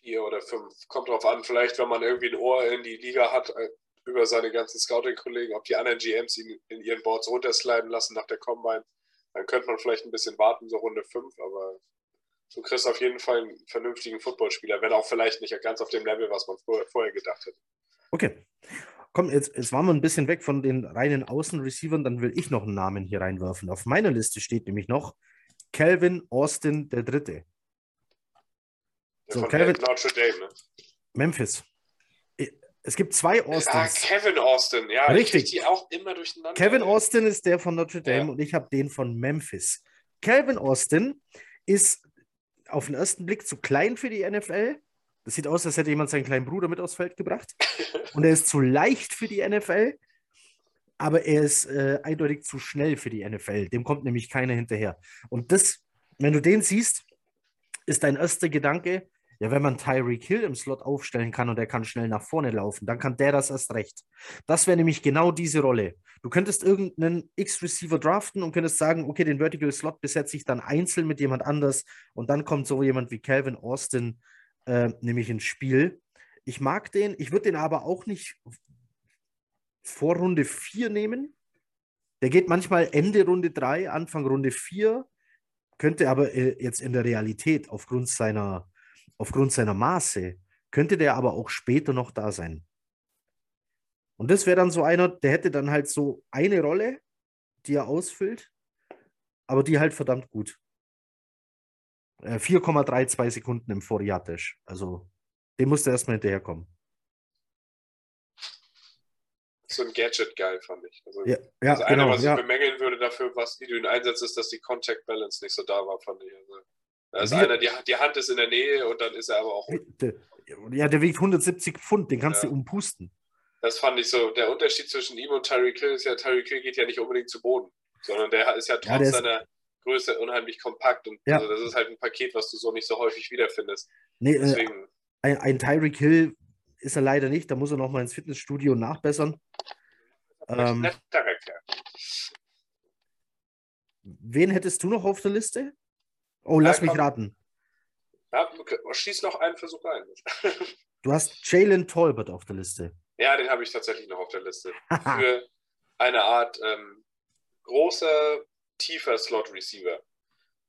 Vier oder fünf. Kommt drauf an, vielleicht, wenn man irgendwie ein Ohr in die Liga hat, äh, über seine ganzen Scouting-Kollegen, ob die anderen GMs ihn in ihren Boards runtersliden lassen nach der Combine, dann könnte man vielleicht ein bisschen warten, so Runde fünf, aber du kriegst auf jeden Fall einen vernünftigen Footballspieler, wenn auch vielleicht nicht ganz auf dem Level, was man vorher, gedacht hätte. Okay. Komm, jetzt, jetzt waren wir ein bisschen weg von den reinen Außenreceivern, dann will ich noch einen Namen hier reinwerfen. Auf meiner Liste steht nämlich noch Calvin Austin der Dritte. So, Calvin- Notre Dame, ne? Memphis. Es gibt zwei Ah, Austins. Kevin Austin, ja, Richtig. ich die auch immer durcheinander. Kevin Austin ist der von Notre Dame Ja. und ich habe den von Memphis. Calvin Austin ist auf den ersten Blick zu klein für die NFL. Das sieht aus, als hätte jemand seinen kleinen Bruder mit aufs Feld gebracht. Und er ist zu leicht für die NFL, aber er ist äh, eindeutig zu schnell für die NFL. Dem kommt nämlich keiner hinterher. Und das wenn du den siehst, ist dein erster Gedanke, ja, wenn man Tyreek Hill im Slot aufstellen kann und er kann schnell nach vorne laufen, dann kann der das erst recht. Das wäre nämlich genau diese Rolle. Du könntest irgendeinen X-Receiver draften und könntest sagen, okay, den Vertical Slot besetze ich dann einzeln mit jemand anders und dann kommt so jemand wie Calvin Austin äh, nämlich ins Spiel. Ich mag den, ich würde den aber auch nicht vor Runde 4 nehmen. Der geht manchmal Ende Runde 3, Anfang Runde 4, könnte aber äh, jetzt in der Realität aufgrund seiner aufgrund seiner Maße, könnte der aber auch später noch da sein. Und das wäre dann so einer, der hätte dann halt so eine Rolle, die er ausfüllt, aber die halt verdammt gut. 4,32 äh, Sekunden im Foriatisch. Also, dem musste erstmal hinterherkommen. So ein Gadget-Guy, fand ich. Also, ja, ja, das eine, genau, was ich ja. bemängeln würde dafür, was wie du ihn einsetzt, ist, dass die Contact Balance nicht so da war, fand ich. Also, ist Wie- einer, die, die Hand ist in der Nähe und dann ist er aber auch. Der, ja, der wiegt 170 Pfund, den kannst Ja. du umpusten. Das fand ich so. Der Unterschied zwischen ihm und Tyreek Hill ist ja, Tyreek Hill geht ja nicht unbedingt zu Boden, sondern der ist ja trotz Ja, seiner Größe unheimlich kompakt und Ja. also das ist halt ein Paket, was du so nicht so häufig wiederfindest. Nee, äh, Deswegen, ein, ein Tyreek Hill ist er leider nicht, da muss er noch mal ins Fitnessstudio nachbessern. ähm. Wen hättest du noch auf der Liste? Oh, lass Ja, mich raten. Ja, okay, schieß noch einen Versuch ein. Du hast Jalen Tolbert auf der Liste. ja, den habe ich tatsächlich noch auf der Liste. Für eine Art ähm, großer, tiefer Slot-Receiver.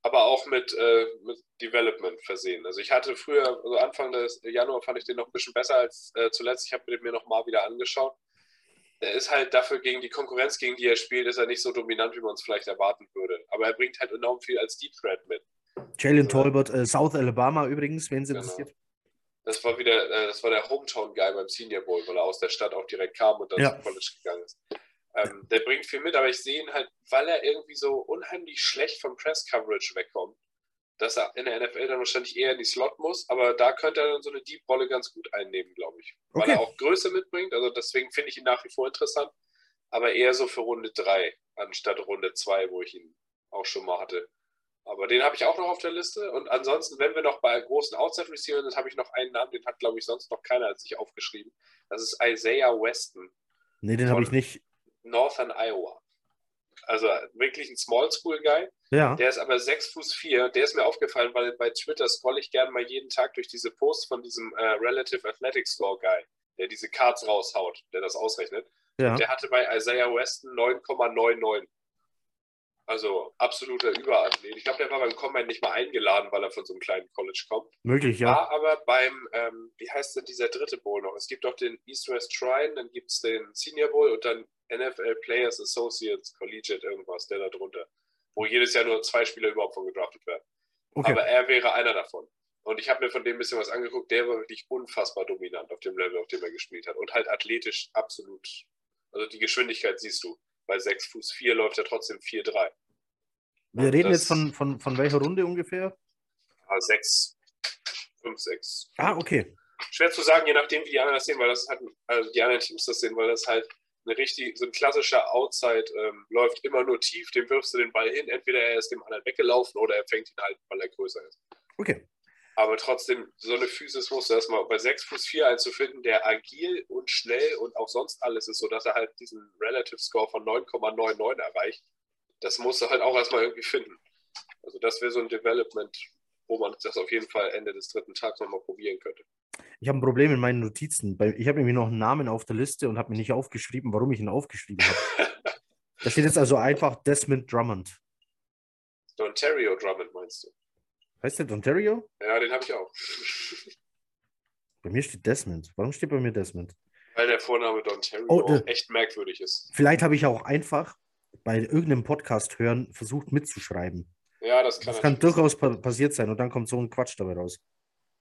Aber auch mit, äh, mit Development versehen. Also ich hatte früher, also Anfang des Januar fand ich den noch ein bisschen besser als äh, zuletzt. Ich habe mir den mir nochmal wieder angeschaut. Er ist halt dafür gegen die Konkurrenz, gegen die er spielt, ist er nicht so dominant, wie man es vielleicht erwarten würde. Aber er bringt halt enorm viel als Deep Threat mit. Jalen Tolbert, äh, South Alabama übrigens, wenn es Genau. interessiert. Das war wieder, äh, das war der Hometown-Guy beim Senior Bowl, weil er aus der Stadt auch direkt kam und dann Ja. zum College gegangen ist. Ähm, der bringt viel mit, aber ich sehe ihn halt, weil er irgendwie so unheimlich schlecht vom Press-Coverage wegkommt, dass er in der NFL dann wahrscheinlich eher in die Slot muss, aber da könnte er dann so eine Deep-Rolle ganz gut einnehmen, glaube ich. Weil Okay. er auch Größe mitbringt, also deswegen finde ich ihn nach wie vor interessant, aber eher so für Runde 3 anstatt Runde 2, wo ich ihn auch schon mal hatte. Aber den habe ich auch noch auf der Liste. Und ansonsten, wenn wir noch bei großen Outside-Receivers sind, habe ich noch einen Namen, den hat, glaube ich, sonst noch keiner als ich aufgeschrieben. Das ist Isaiah Weston, Nee, den habe ich nicht. Northern Iowa. Also wirklich ein Small School Guy. Ja. Der ist aber 6 Fuß 4. Der ist mir aufgefallen, weil bei Twitter scrolle ich gerne mal jeden Tag durch diese Posts von diesem äh, Relative Athletic Score Guy, der diese Cards raushaut, der das ausrechnet. ja. Der hatte bei Isaiah Weston 9,99. Also absoluter Überathlet. Ich glaube, der war beim Combine nicht mal eingeladen, weil er von so einem kleinen College kommt. Möglich, ja. War aber beim, ähm, wie heißt denn dieser dritte Bowl noch? Es gibt doch den East-West Shrine, dann gibt es den Senior Bowl und dann NFL Players Associates Collegiate irgendwas, der da drunter. Wo jedes Jahr nur zwei Spieler überhaupt von gedraftet werden. Okay. Aber er wäre einer davon. Und ich habe mir von dem ein bisschen was angeguckt. Der war wirklich unfassbar dominant auf dem Level, auf dem er gespielt hat. Und halt athletisch absolut. Also die Geschwindigkeit siehst du. Bei 6 Fuß 4 läuft er trotzdem 4-3. Wir Und reden jetzt von, von, von welcher Runde ungefähr? 6, 5, 6. Ah, okay. Schwer zu sagen, je nachdem, wie die anderen das sehen, weil das halt, also die anderen Teams das sehen, weil das halt eine richtig, so ein klassischer Outside ähm, läuft immer nur tief, dem wirfst du den Ball hin, entweder er ist dem anderen weggelaufen oder er fängt ihn halt, weil er größer ist. Okay. Aber trotzdem, so eine Physis musst du erstmal bei 6 Fuß 4 einzufinden, der agil und schnell und auch sonst alles ist, sodass er halt diesen Relative Score von 9,99 erreicht. Das musst du halt auch erstmal irgendwie finden. Also das wäre so ein Development, wo man das auf jeden Fall Ende des dritten Tags nochmal probieren könnte. Ich habe ein Problem in meinen Notizen. Ich habe nämlich noch einen Namen auf der Liste und habe mir nicht aufgeschrieben, warum ich ihn aufgeschrieben habe. da steht jetzt also einfach Desmond Drummond. Ontario Drummond meinst du? Heißt der Ontario? Ja, den habe ich auch. Bei mir steht Desmond. Warum steht bei mir Desmond? Weil der Vorname Ontario Oh, äh. echt merkwürdig ist. Vielleicht habe ich auch einfach bei irgendeinem Podcast hören versucht mitzuschreiben. Ja, das kann Das kann durchaus pa passiert sein und dann kommt so ein Quatsch dabei raus.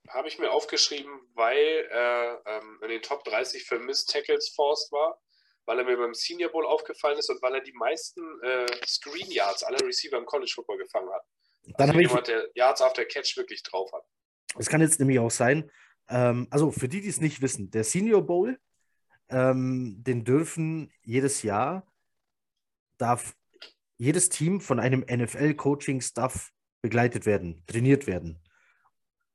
Habe ich mir aufgeschrieben, weil er ähm, in den Top 30 für Miss Tackles Forced war, weil er mir beim Senior Bowl aufgefallen ist und weil er die meisten äh, Screen Yards aller Receiver im College Football gefangen hat. Dann also habe ich, jemand, der Yards after Catch wirklich drauf hat. es kann jetzt nämlich auch sein, ähm, also für die, die es nicht wissen, der Senior Bowl, ähm, den dürfen jedes Jahr, darf jedes Team von einem NFL-Coaching-Staff begleitet werden, trainiert werden.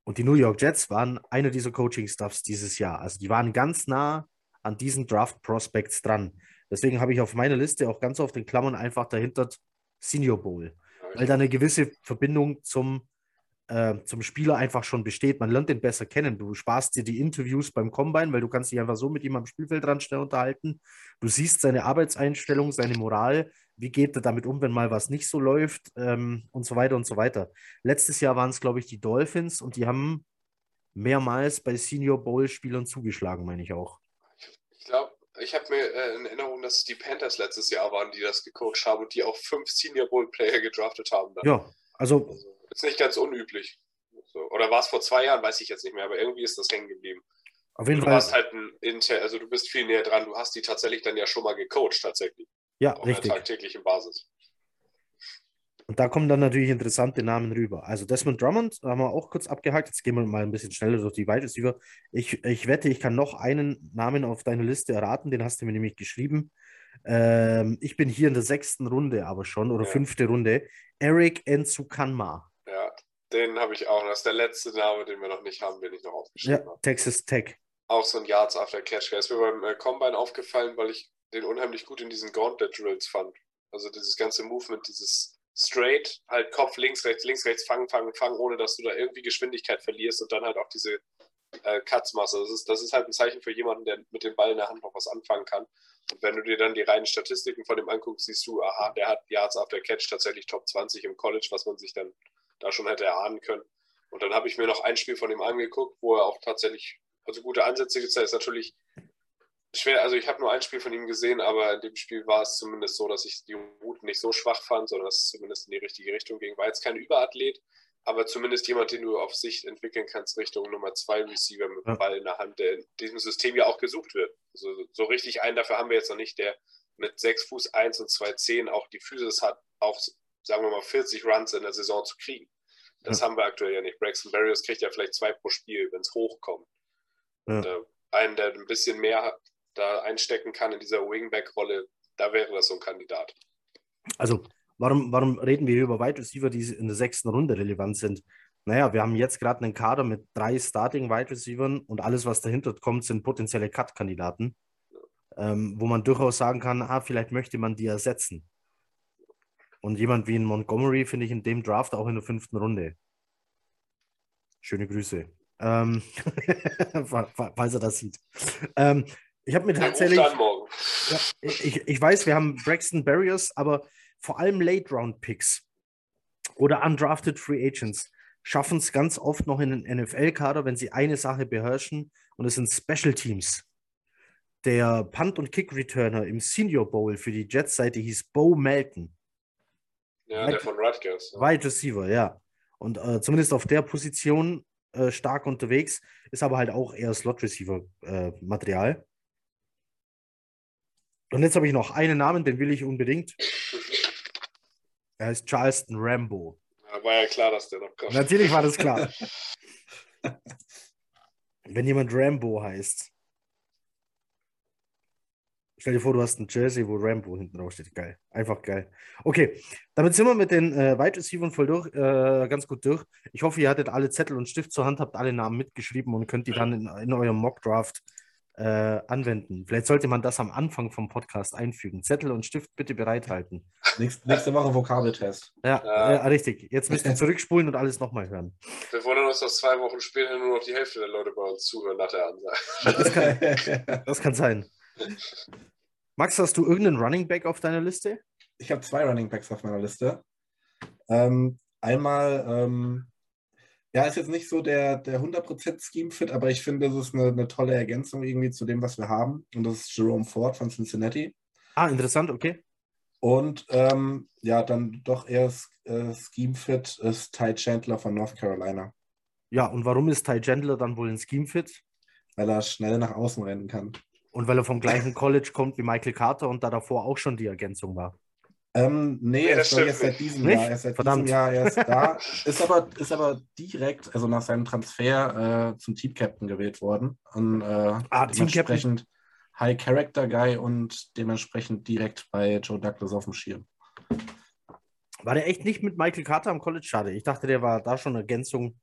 Und die New York Jets waren einer dieser Coaching-Staffs dieses Jahr. Also die waren ganz nah an diesen Draft-Prospects dran. Deswegen habe ich auf meiner Liste auch ganz oft in Klammern einfach dahinter Senior Bowl, weil da eine gewisse Verbindung zum, äh, zum Spieler einfach schon besteht. Man lernt den besser kennen. Du sparst dir die Interviews beim Combine, weil du kannst dich einfach so mit ihm am Spielfeld dran schnell unterhalten. Du siehst seine Arbeitseinstellung, seine Moral, wie geht er damit um, wenn mal was nicht so läuft ähm, und so weiter und so weiter. Letztes Jahr waren es, glaube ich, die Dolphins und die haben mehrmals bei Senior Bowl-Spielern zugeschlagen, meine ich auch. Ich habe mir äh, in Erinnerung, dass es die Panthers letztes Jahr waren, die das gecoacht haben und die auch fünf Senior Bowl-Player gedraftet haben. Dann. Ja, also, also. Ist nicht ganz unüblich. So. Oder war es vor zwei Jahren, weiß ich jetzt nicht mehr, aber irgendwie ist das hängen geblieben. Auf jeden du Fall. Warst halt ein Inter also du bist viel näher dran, du hast die tatsächlich dann ja schon mal gecoacht, tatsächlich. Ja, auf richtig. einer tagtäglichen Basis. Und da kommen dann natürlich interessante Namen rüber. Also Desmond Drummond haben wir auch kurz abgehakt. Jetzt gehen wir mal ein bisschen schneller durch die Wide Receiver. Ich, ich wette, ich kann noch einen Namen auf deine Liste erraten. Den hast du mir nämlich geschrieben. Ähm, ich bin hier in der sechsten Runde aber schon oder Ja. fünfte Runde. Eric Enzukanma. Ja, den habe ich auch. Das ist der letzte Name, den wir noch nicht haben, den ich noch aufgeschrieben Ja, habe. Texas Tech. Auch so ein Yards after Catch. Der ist mir beim äh, Combine aufgefallen, weil ich den unheimlich gut in diesen Gauntlet Drills fand. Also dieses ganze Movement, dieses Straight, halt Kopf links, rechts, links, rechts, fangen, fangen, fangen, ohne dass du da irgendwie Geschwindigkeit verlierst und dann halt auch diese äh, Cuts machst. Also Das ist, das ist halt ein Zeichen für jemanden, der mit dem Ball in der Hand noch was anfangen kann. Und wenn du dir dann die reinen Statistiken von dem anguckst, siehst du, aha, der hat Yards after Catch tatsächlich Top 20 im College, was man sich dann da schon hätte erahnen können. Und dann habe ich mir noch ein Spiel von ihm angeguckt, wo er auch tatsächlich, also gute Ansätze gezeigt ist natürlich schwer, also ich habe nur ein Spiel von ihm gesehen, aber in dem Spiel war es zumindest so, dass ich die Route nicht so schwach fand, sondern dass es zumindest in die richtige Richtung ging. War jetzt kein Überathlet, aber zumindest jemand, den du auf Sicht entwickeln kannst, Richtung Nummer zwei Receiver mit Ja. dem Ball in der Hand, der in diesem System ja auch gesucht wird. Also so richtig einen dafür haben wir jetzt noch nicht, der mit 6 Fuß 1 und 2 Zehen auch die Physis hat, auch sagen wir mal 40 Runs in der Saison zu kriegen. Das haben wir aktuell ja nicht. Braxton Barrios kriegt ja vielleicht zwei pro Spiel, wenn es hochkommt. Ja. Und, äh, einen, der ein bisschen mehr da einstecken kann in dieser Wingback-Rolle, da wäre das so ein Kandidat. Also, warum, warum reden wir hier über Wide Receiver, die in der sechsten Runde relevant sind? Naja, wir haben jetzt gerade einen Kader mit drei Starting Wide Receivern und alles, was dahinter kommt, sind potenzielle Cut-Kandidaten, ähm, wo man durchaus sagen kann, ah, vielleicht möchte man die ersetzen. Und jemand wie ein Montgomery finde ich in dem Draft auch in der fünften Runde. Schöne Grüße. Ähm, fa- fa- falls er das sieht. Ähm, ich habe mir tatsächlich. Ja, ich, ich weiß, wir haben Braxton Barriers, aber vor allem Late-Round-Picks oder undrafted Free Agents schaffen es ganz oft noch in den NFL-Kader, wenn sie eine Sache beherrschen und es sind Special Teams. Der Punt- und Kick-Returner im Senior Bowl für die Jets-Seite hieß Bo Melton. Ja, der von Rutgers. Wide Receiver, ja. Und äh, zumindest auf der Position äh, stark unterwegs, ist aber halt auch eher Slot-Receiver-Material. Und jetzt habe ich noch einen Namen, den will ich unbedingt. Er heißt Charleston Rambo. Ja, war ja klar, dass der noch kommt. Natürlich war das klar. Wenn jemand Rambo heißt. Stell dir vor, du hast ein Jersey, wo Rambo hinten drauf steht. Geil. Einfach geil. Okay, damit sind wir mit den äh, Wide Receivern voll durch, äh, ganz gut durch. Ich hoffe, ihr hattet alle Zettel und Stift zur Hand, habt alle Namen mitgeschrieben und könnt die dann in, in eurem Mock-Draft äh, anwenden. Vielleicht sollte man das am Anfang vom Podcast einfügen. Zettel und Stift bitte bereithalten. Nächste, nächste Woche Vokabeltest. Ja, Ja. äh, richtig. Jetzt müsst ihr zurückspulen und alles nochmal hören. Wir wundern uns, dass zwei Wochen später nur noch die Hälfte der Leute bei uns zuhören nach der Ansage. Das kann, das kann sein. Max, hast du irgendeinen Running Back auf deiner Liste? ich habe zwei Running Backs auf meiner Liste. Ähm, einmal, ähm, ja, ist jetzt nicht so der, der 100% Scheme-Fit, aber ich finde, das ist eine, eine tolle Ergänzung irgendwie zu dem, was wir haben. Und das ist Jerome Ford von Cincinnati. Ah, interessant, okay. Und ähm, ja, dann doch eher äh, Scheme-Fit ist Ty Chandler von North Carolina, Ja, und warum ist Ty Chandler dann wohl ein Scheme-Fit? weil er schnell nach außen rennen kann. Und weil er vom gleichen College kommt wie Michael Carter und da davor auch schon die Ergänzung war. Ähm, nee, Nee, er ist jetzt seit diesem Nicht? Jahr. Er ist seit Verdammt. diesem Jahr erst da. ist, aber, ist aber direkt, also nach seinem Transfer äh, zum Team-Captain gewählt worden. Und äh, Ah, Team-Captain. dementsprechend High-Character-Guy und dementsprechend direkt bei Joe Douglas auf dem Schirm. War der echt nicht mit Michael Carter am College? Schade. Ich dachte, der war da schon eine Ergänzung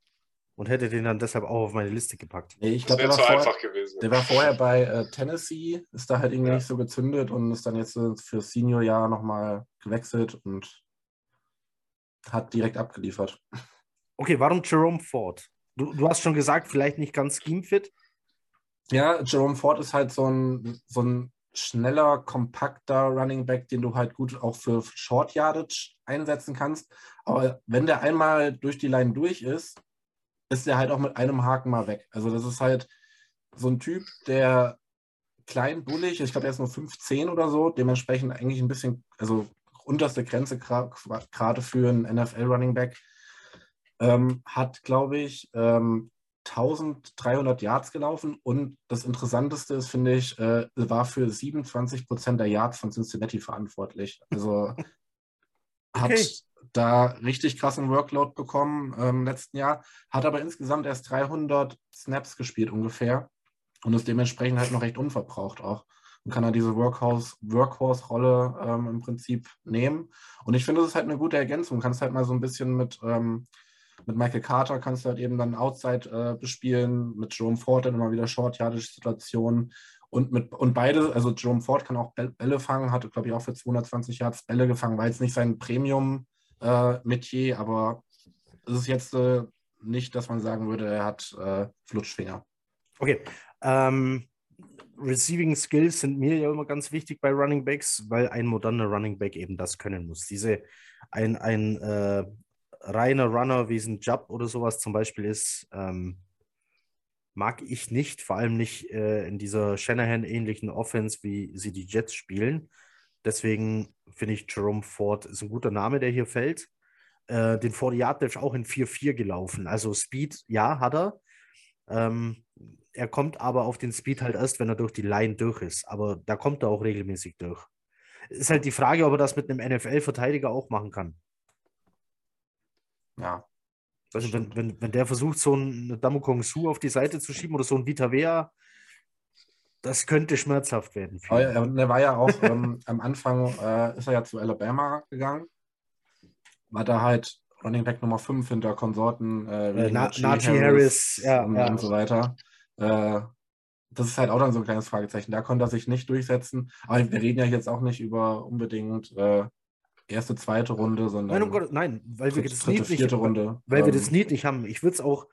und hätte den dann deshalb auch auf meine Liste gepackt. Nee, ich Das glaube, der, wäre war zu vorher- einfach gewesen. der war vorher bei äh, Tennessee, ist da halt irgendwie Ja. nicht so gezündet und ist dann jetzt äh, für Senior-Jahr nochmal gewechselt und hat direkt abgeliefert. Okay, warum Jerome Ford? Du, du hast schon gesagt, vielleicht nicht ganz schemefit. Ja, Jerome Ford ist halt so ein, so ein schneller, kompakter Running Back, den du halt gut auch für Short Yardage einsetzen kannst. Aber wenn der einmal durch die Line durch ist, ist der halt auch mit einem Haken mal weg. Also das ist halt so ein Typ, der klein, bullig, ich glaube, er ist nur 5'10 oder so, dementsprechend eigentlich ein bisschen, also unterste Grenze gerade für einen NFL-Running Back, ähm, hat, glaube ich, ähm, 1300 Yards gelaufen und das Interessanteste ist, finde ich, äh, war für 27 Prozent der Yards von Cincinnati verantwortlich. Also hat Okay. Da richtig krassen Workload bekommen ähm, im letzten Jahr, hat aber insgesamt erst 300 Snaps gespielt ungefähr und ist dementsprechend halt noch recht unverbraucht auch und kann er diese Workhorse- Workhorse-Rolle ähm, im Prinzip nehmen. Und ich finde, das ist halt eine gute Ergänzung. Kannst halt mal so ein bisschen mit, ähm, mit Michael Carter kannst du halt eben dann Outside äh, bespielen, mit Jerome Ford dann immer wieder Short-Yardage-Situationen. Und, mit, und beide, also Jerome Ford kann auch Bäll- Bälle fangen, hatte, glaube ich, auch für 220 Yards Bälle gefangen, war jetzt nicht sein Premium-Metier, aber es ist jetzt äh, nicht, dass man sagen würde, er hat äh, Flutschfinger. Okay. Ähm, Receiving Skills sind mir ja immer ganz wichtig bei Running Backs, weil ein moderner Running Back eben das können muss. Diese, ein, ein äh, reiner Runner wie ein Jump oder sowas zum Beispiel ist, ähm, mag ich nicht, vor allem nicht äh, in dieser Shanahan-ähnlichen Offense, wie sie die Jets spielen. Deswegen finde ich Jerome Ford ist ein guter Name, der hier fällt. Äh, den 40-Yard-Dash auch in 4-4 gelaufen. Also Speed, ja, hat er. Ähm, er kommt aber auf den Speed halt erst, wenn er durch die Line durch ist. Aber da kommt er auch regelmäßig durch. Ist halt die Frage, ob er das mit einem NFL-Verteidiger auch machen kann. Ja, Also wenn, wenn, wenn der versucht, so einen Damokong Su auf die Seite zu schieben oder so ein Vita Vea, das könnte schmerzhaft werden. Aber ihn. er, war ja auch ähm, am Anfang, äh, ist er ja zu Alabama gegangen. War da halt Running Back Nummer 5 hinter Konsorten äh, Äh, Najee Najee Harris, ja, und, ja. und so weiter. Äh, das ist halt auch dann so ein kleines Fragezeichen. Da konnte er sich nicht durchsetzen. Aber wir reden ja jetzt auch nicht über unbedingt äh, erste, zweite Runde, sondern Nein, um Gott, nein, weil wir dritte, das dritte nicht, vierte Runde. weil wir Ähm, das Need nicht haben. Ich würde es auch,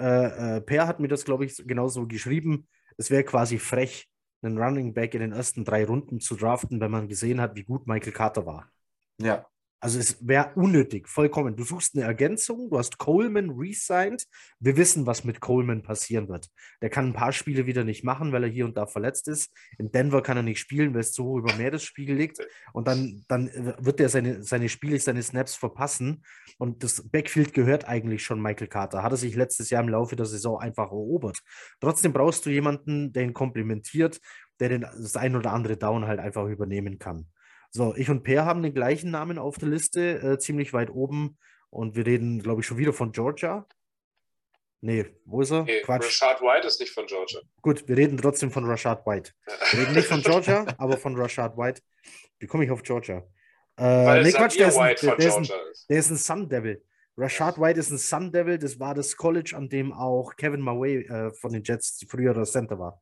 äh, äh, Per hat mir das, glaube ich, genauso geschrieben. Es wäre quasi frech, einen Running Back in den ersten drei Runden zu draften, wenn man gesehen hat, wie gut Michael Carter war. Ja, Also es wäre unnötig, vollkommen. Du suchst eine Ergänzung, du hast Coleman resigned. Wir wissen, was mit Coleman passieren wird. Der kann ein paar Spiele wieder nicht machen, weil er hier und da verletzt ist. In Denver kann er nicht spielen, weil es so über Meeresspiegel liegt. Und dann, dann äh, wird er seine, seine Spiele, seine Snaps verpassen. Und das Backfield gehört eigentlich schon Michael Carter. Hat er sich letztes Jahr im Laufe der Saison einfach erobert. Trotzdem brauchst du jemanden, der ihn komplementiert, der den, das ein oder andere Down halt einfach übernehmen kann. So, ich und Per haben den gleichen Namen auf der Liste, äh, ziemlich weit oben. Und wir reden, glaube ich, schon wieder von Georgia. Nee, wo ist er? Okay, Quatsch. Rashad White ist nicht von Georgia. Gut, wir reden trotzdem von Rashad White. Wir reden nicht von Georgia, aber von Rashad White. Wie komme ich auf Georgia? Äh, Weil nee, Quatsch, der ist, ein, der, der, ist ein, der ist ein Sun Devil. Rashad White ist ein Sun Devil. Das war das College, an dem auch Kevin Maway äh, von den Jets früher der Center war.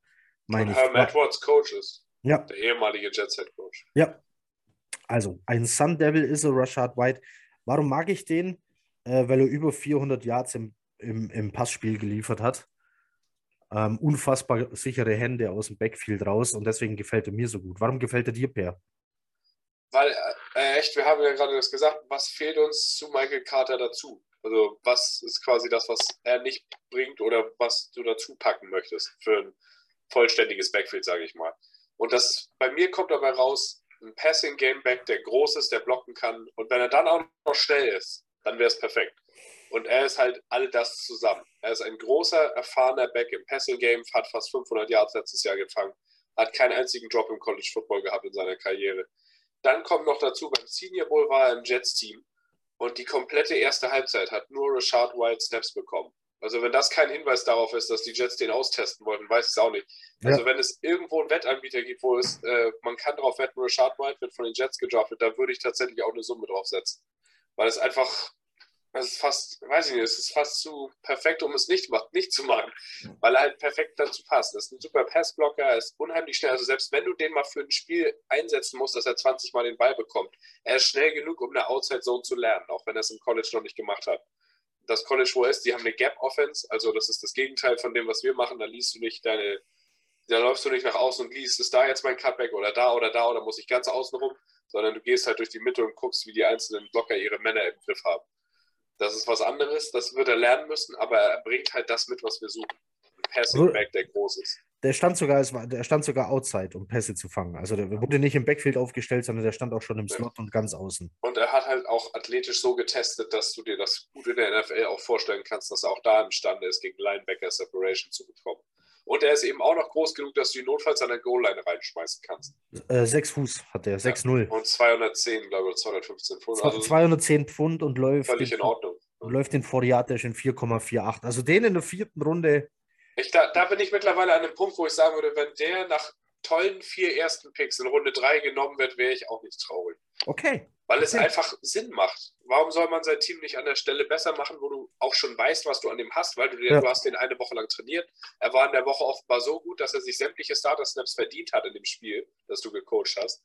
Meine Und ich. Herm Edwards Coach ist. Ja, Der ehemalige Jets Head Coach. ja. Also, ein Sun Devil ist er, Rashad White. Warum mag ich den? Äh, weil er über 400 Yards im, im, im Passspiel geliefert hat. Ähm, unfassbar sichere Hände aus dem Backfield raus und deswegen gefällt er mir so gut. Warum gefällt er dir, Per? Weil, äh, echt, wir haben ja gerade das gesagt, was fehlt uns zu Michael Carter dazu? Also, was ist quasi das, was er nicht bringt oder was du dazu packen möchtest für ein vollständiges Backfield, sage ich mal. Und das bei mir kommt dabei raus, ein Passing Game Back, der groß ist, der blocken kann. Und wenn er dann auch noch schnell ist, dann wäre es perfekt. Und er ist halt all das zusammen. Er ist ein großer, erfahrener Back im Passing Game, hat fast 500 Yards letztes Jahr gefangen, hat keinen einzigen Drop im College Football gehabt in seiner Karriere. Dann kommt noch dazu, beim Senior Bowl war er im Jets-Team und die komplette erste Halbzeit hat nur Rashad White Snaps bekommen. Also wenn das kein Hinweis darauf ist, dass die Jets den austesten wollten, weiß ich es auch nicht. Ja. Also wenn es irgendwo einen Wettanbieter gibt, wo es, äh, man kann darauf wetten, Rashad White wird von den Jets gedraftet, da würde ich tatsächlich auch eine Summe drauf setzen. Weil es einfach, es ist fast, weiß ich nicht, es ist fast zu perfekt, um es nicht, nicht zu machen. Weil er halt perfekt dazu passt. Er ist ein super Passblocker, er ist unheimlich schnell. Also selbst wenn du den mal für ein Spiel einsetzen musst, dass er 20 Mal den Ball bekommt, er ist schnell genug, um eine Outside Zone zu lernen, auch wenn er es im College noch nicht gemacht hat. Das College, ist, die haben eine Gap Offense, also das ist das Gegenteil von dem, was wir machen. Da liest du nicht deine da läufst du nicht nach außen und liest, ist da jetzt mein Cutback oder da oder da oder muss ich ganz außen rum, sondern du gehst halt durch die Mitte und guckst, wie die einzelnen Blocker ihre Männer im Griff haben. Das ist was anderes, das wird er lernen müssen, aber er bringt halt das mit, was wir suchen. Ein Passing Back, der groß ist. Der stand sogar, der stand sogar outside, um Pässe zu fangen. Also der wurde nicht im Backfield aufgestellt, sondern der stand auch schon im Slot und ganz außen. Und er hat halt auch athletisch so getestet, dass du dir das gut in der NFL auch vorstellen kannst, dass er auch da imstande ist, gegen Linebacker Separation zu bekommen. Und er ist eben auch noch groß genug, dass du ihn notfalls an der Goal-Line reinschmeißen kannst. Äh, sechs Fuß hat er, 6-0. Ja, und 210, glaube ich, 215 Pfund. Also 210 Pfund und läuft. Völlig in Ordnung. Und läuft den 40 in 4,48. Also den in der vierten Runde. Ich, da, da bin ich mittlerweile an einem Punkt, wo ich sagen würde, wenn der nach tollen vier ersten Picks in Runde 3 genommen wird, wäre ich auch nicht traurig. Okay. Weil es okay. einfach Sinn macht. Warum soll man sein Team nicht an der Stelle besser machen, wo du auch schon weißt, was du an dem hast, weil du, den, ja. du hast den eine Woche lang trainiert. Er war in der Woche offenbar so gut, dass er sich sämtliche Starter-Snaps verdient hat in dem Spiel, das du gecoacht hast.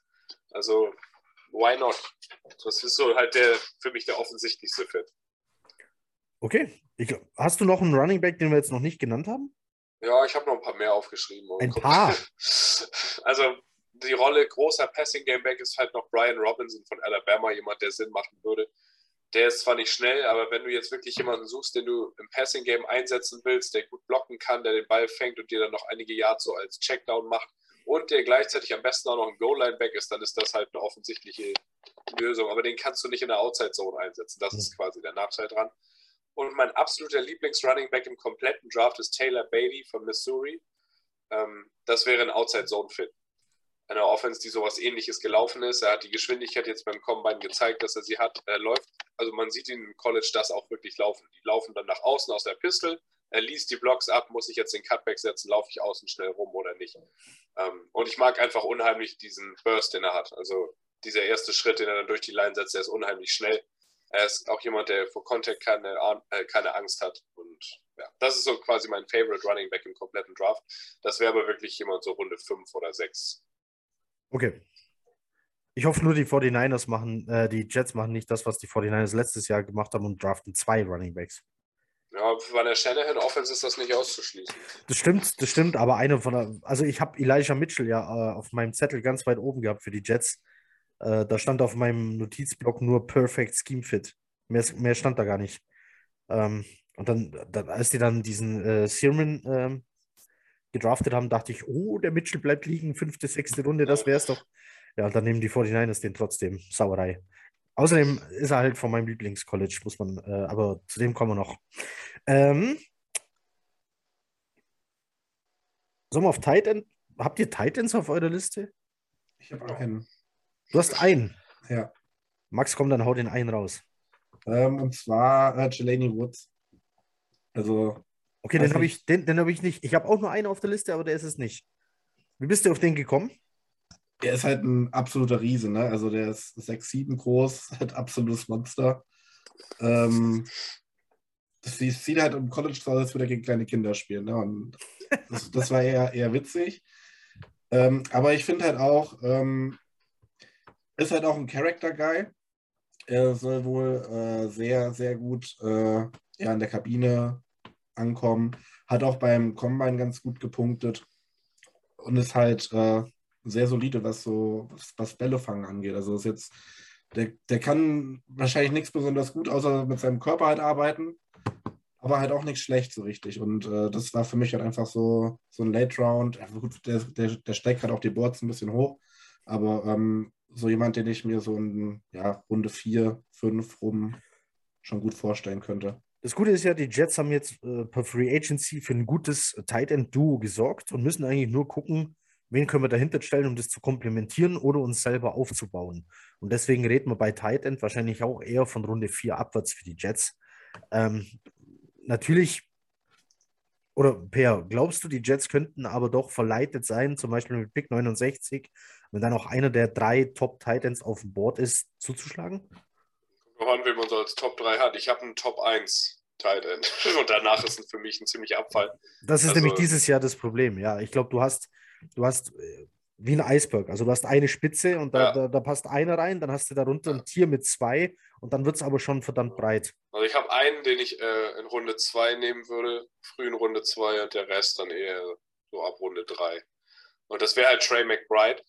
Also, why not? Das ist so halt der für mich der offensichtlichste Fit. Okay. Ich, hast du noch einen Running Back, den wir jetzt noch nicht genannt haben? Ja, ich habe noch ein paar mehr aufgeschrieben. Ein paar? Also, die Rolle großer Passing Game Back ist halt noch Brian Robinson von Alabama, jemand, der Sinn machen würde. Der ist zwar nicht schnell, aber wenn du jetzt wirklich jemanden suchst, den du im Passing Game einsetzen willst, der gut blocken kann, der den Ball fängt und dir dann noch einige Yards so als Checkdown macht und der gleichzeitig am besten auch noch ein Goal-Line Back ist, dann ist das halt eine offensichtliche Lösung. Aber den kannst du nicht in der Outside Zone einsetzen. Das ist quasi der Nachteil dran. Und mein absoluter Lieblings-Running Back im kompletten Draft ist Taylor Bailey von Missouri. Ähm, das wäre ein Outside Zone Fit einer Offense, die sowas ähnliches gelaufen ist. Er hat die Geschwindigkeit jetzt beim Combine gezeigt, dass er sie hat. Er läuft, also man sieht ihn im College das auch wirklich laufen. Die laufen dann nach außen aus der Pistol. Er liest die Blocks ab, muss ich jetzt den Cutback setzen, laufe ich außen schnell rum oder nicht. Ähm, und ich mag einfach unheimlich diesen Burst, den er hat. Also dieser erste Schritt, den er dann durch die Line setzt, der ist unheimlich schnell. Er ist auch jemand, der vor Contact keine, äh, keine Angst hat. Und ja, das ist so quasi mein Favorite Running Back im kompletten Draft. Das wäre aber wirklich jemand so Runde 5 oder 6. Okay. Ich hoffe nur, die 49ers machen, äh, die Jets machen nicht das, was die 49ers letztes Jahr gemacht haben und draften zwei Running Backs. Ja, bei der Shanahan Offense ist das nicht auszuschließen. Das stimmt, das stimmt, aber eine von der, also ich habe Elijah Mitchell ja äh, auf meinem Zettel ganz weit oben gehabt für die Jets. Äh, da stand auf meinem Notizblock nur Perfect Scheme Fit. Mehr, mehr stand da gar nicht. Ähm, und dann, dann, als die dann diesen äh, Sermon ähm, gedraftet haben, dachte ich, oh, der Mitchell bleibt liegen, fünfte, sechste Runde, das wäre es doch. Ja, dann nehmen die 49ers den trotzdem. Sauerei. Außerdem ist er halt von meinem Lieblingscollege, muss man, äh, aber zu dem kommen wir noch. Ähm, Sollen wir auf Titan? Habt ihr Titans auf eurer Liste? Ich habe einen. Du hast einen? Ja. Max, komm, dann hau den einen raus. Ähm, und zwar äh, Jelani Woods. Also Okay, den habe ich, den, den hab ich nicht. Ich habe auch nur einen auf der Liste, aber der ist es nicht. Wie bist du auf den gekommen? Er ist halt ein absoluter Riese, ne? Also der ist 6'7 groß, halt absolutes Monster. Ähm, das sieht halt im College aus, als würde er gegen kleine Kinder spielen. Ne? Und das, das war eher, eher witzig. Ähm, aber ich finde halt auch, ähm, ist halt auch ein Character-Guy. Er soll wohl äh, sehr, sehr gut äh, ja, in der Kabine ankommen. Hat auch beim Combine ganz gut gepunktet und ist halt äh, sehr solide, was so was, was Bälle fangen angeht. Also ist jetzt, der, der kann wahrscheinlich nichts besonders gut, außer mit seinem Körper halt arbeiten, aber halt auch nichts schlecht so richtig. Und äh, das war für mich halt einfach so, so ein Late Round. Ja, gut, der, der, der steckt halt auch die Boards ein bisschen hoch, aber ähm, so jemand, den ich mir so in ja, Runde 4, 5 rum schon gut vorstellen könnte. Das Gute ist ja, die Jets haben jetzt äh, per Free Agency für ein gutes Tight End Duo gesorgt und müssen eigentlich nur gucken, wen können wir dahinter stellen, um das zu komplementieren oder uns selber aufzubauen. Und deswegen reden wir bei Tight End wahrscheinlich auch eher von Runde 4 abwärts für die Jets. Ähm, natürlich, oder Per, glaubst du, die Jets könnten aber doch verleitet sein, zum Beispiel mit Pick 69, wenn dann auch einer der drei Top Titans auf dem Board ist, zuzuschlagen? an, wen man so als Top 3 hat. Ich habe einen Top 1 Tight End. Und danach ist es für mich ein ziemlicher Abfall. Das ist Also- nämlich dieses Jahr das Problem. Ja, ich glaube, du hast, du hast äh, wie ein Eisberg. Also du hast eine Spitze und da, Ja. da, da passt einer rein, dann hast du darunter ein Tier mit zwei und dann wird es aber schon verdammt breit. Also ich habe einen, den ich äh, in Runde 2 nehmen würde, früh in Runde 2 und der Rest dann eher so ab Runde 3. Und das wäre halt Trey McBride,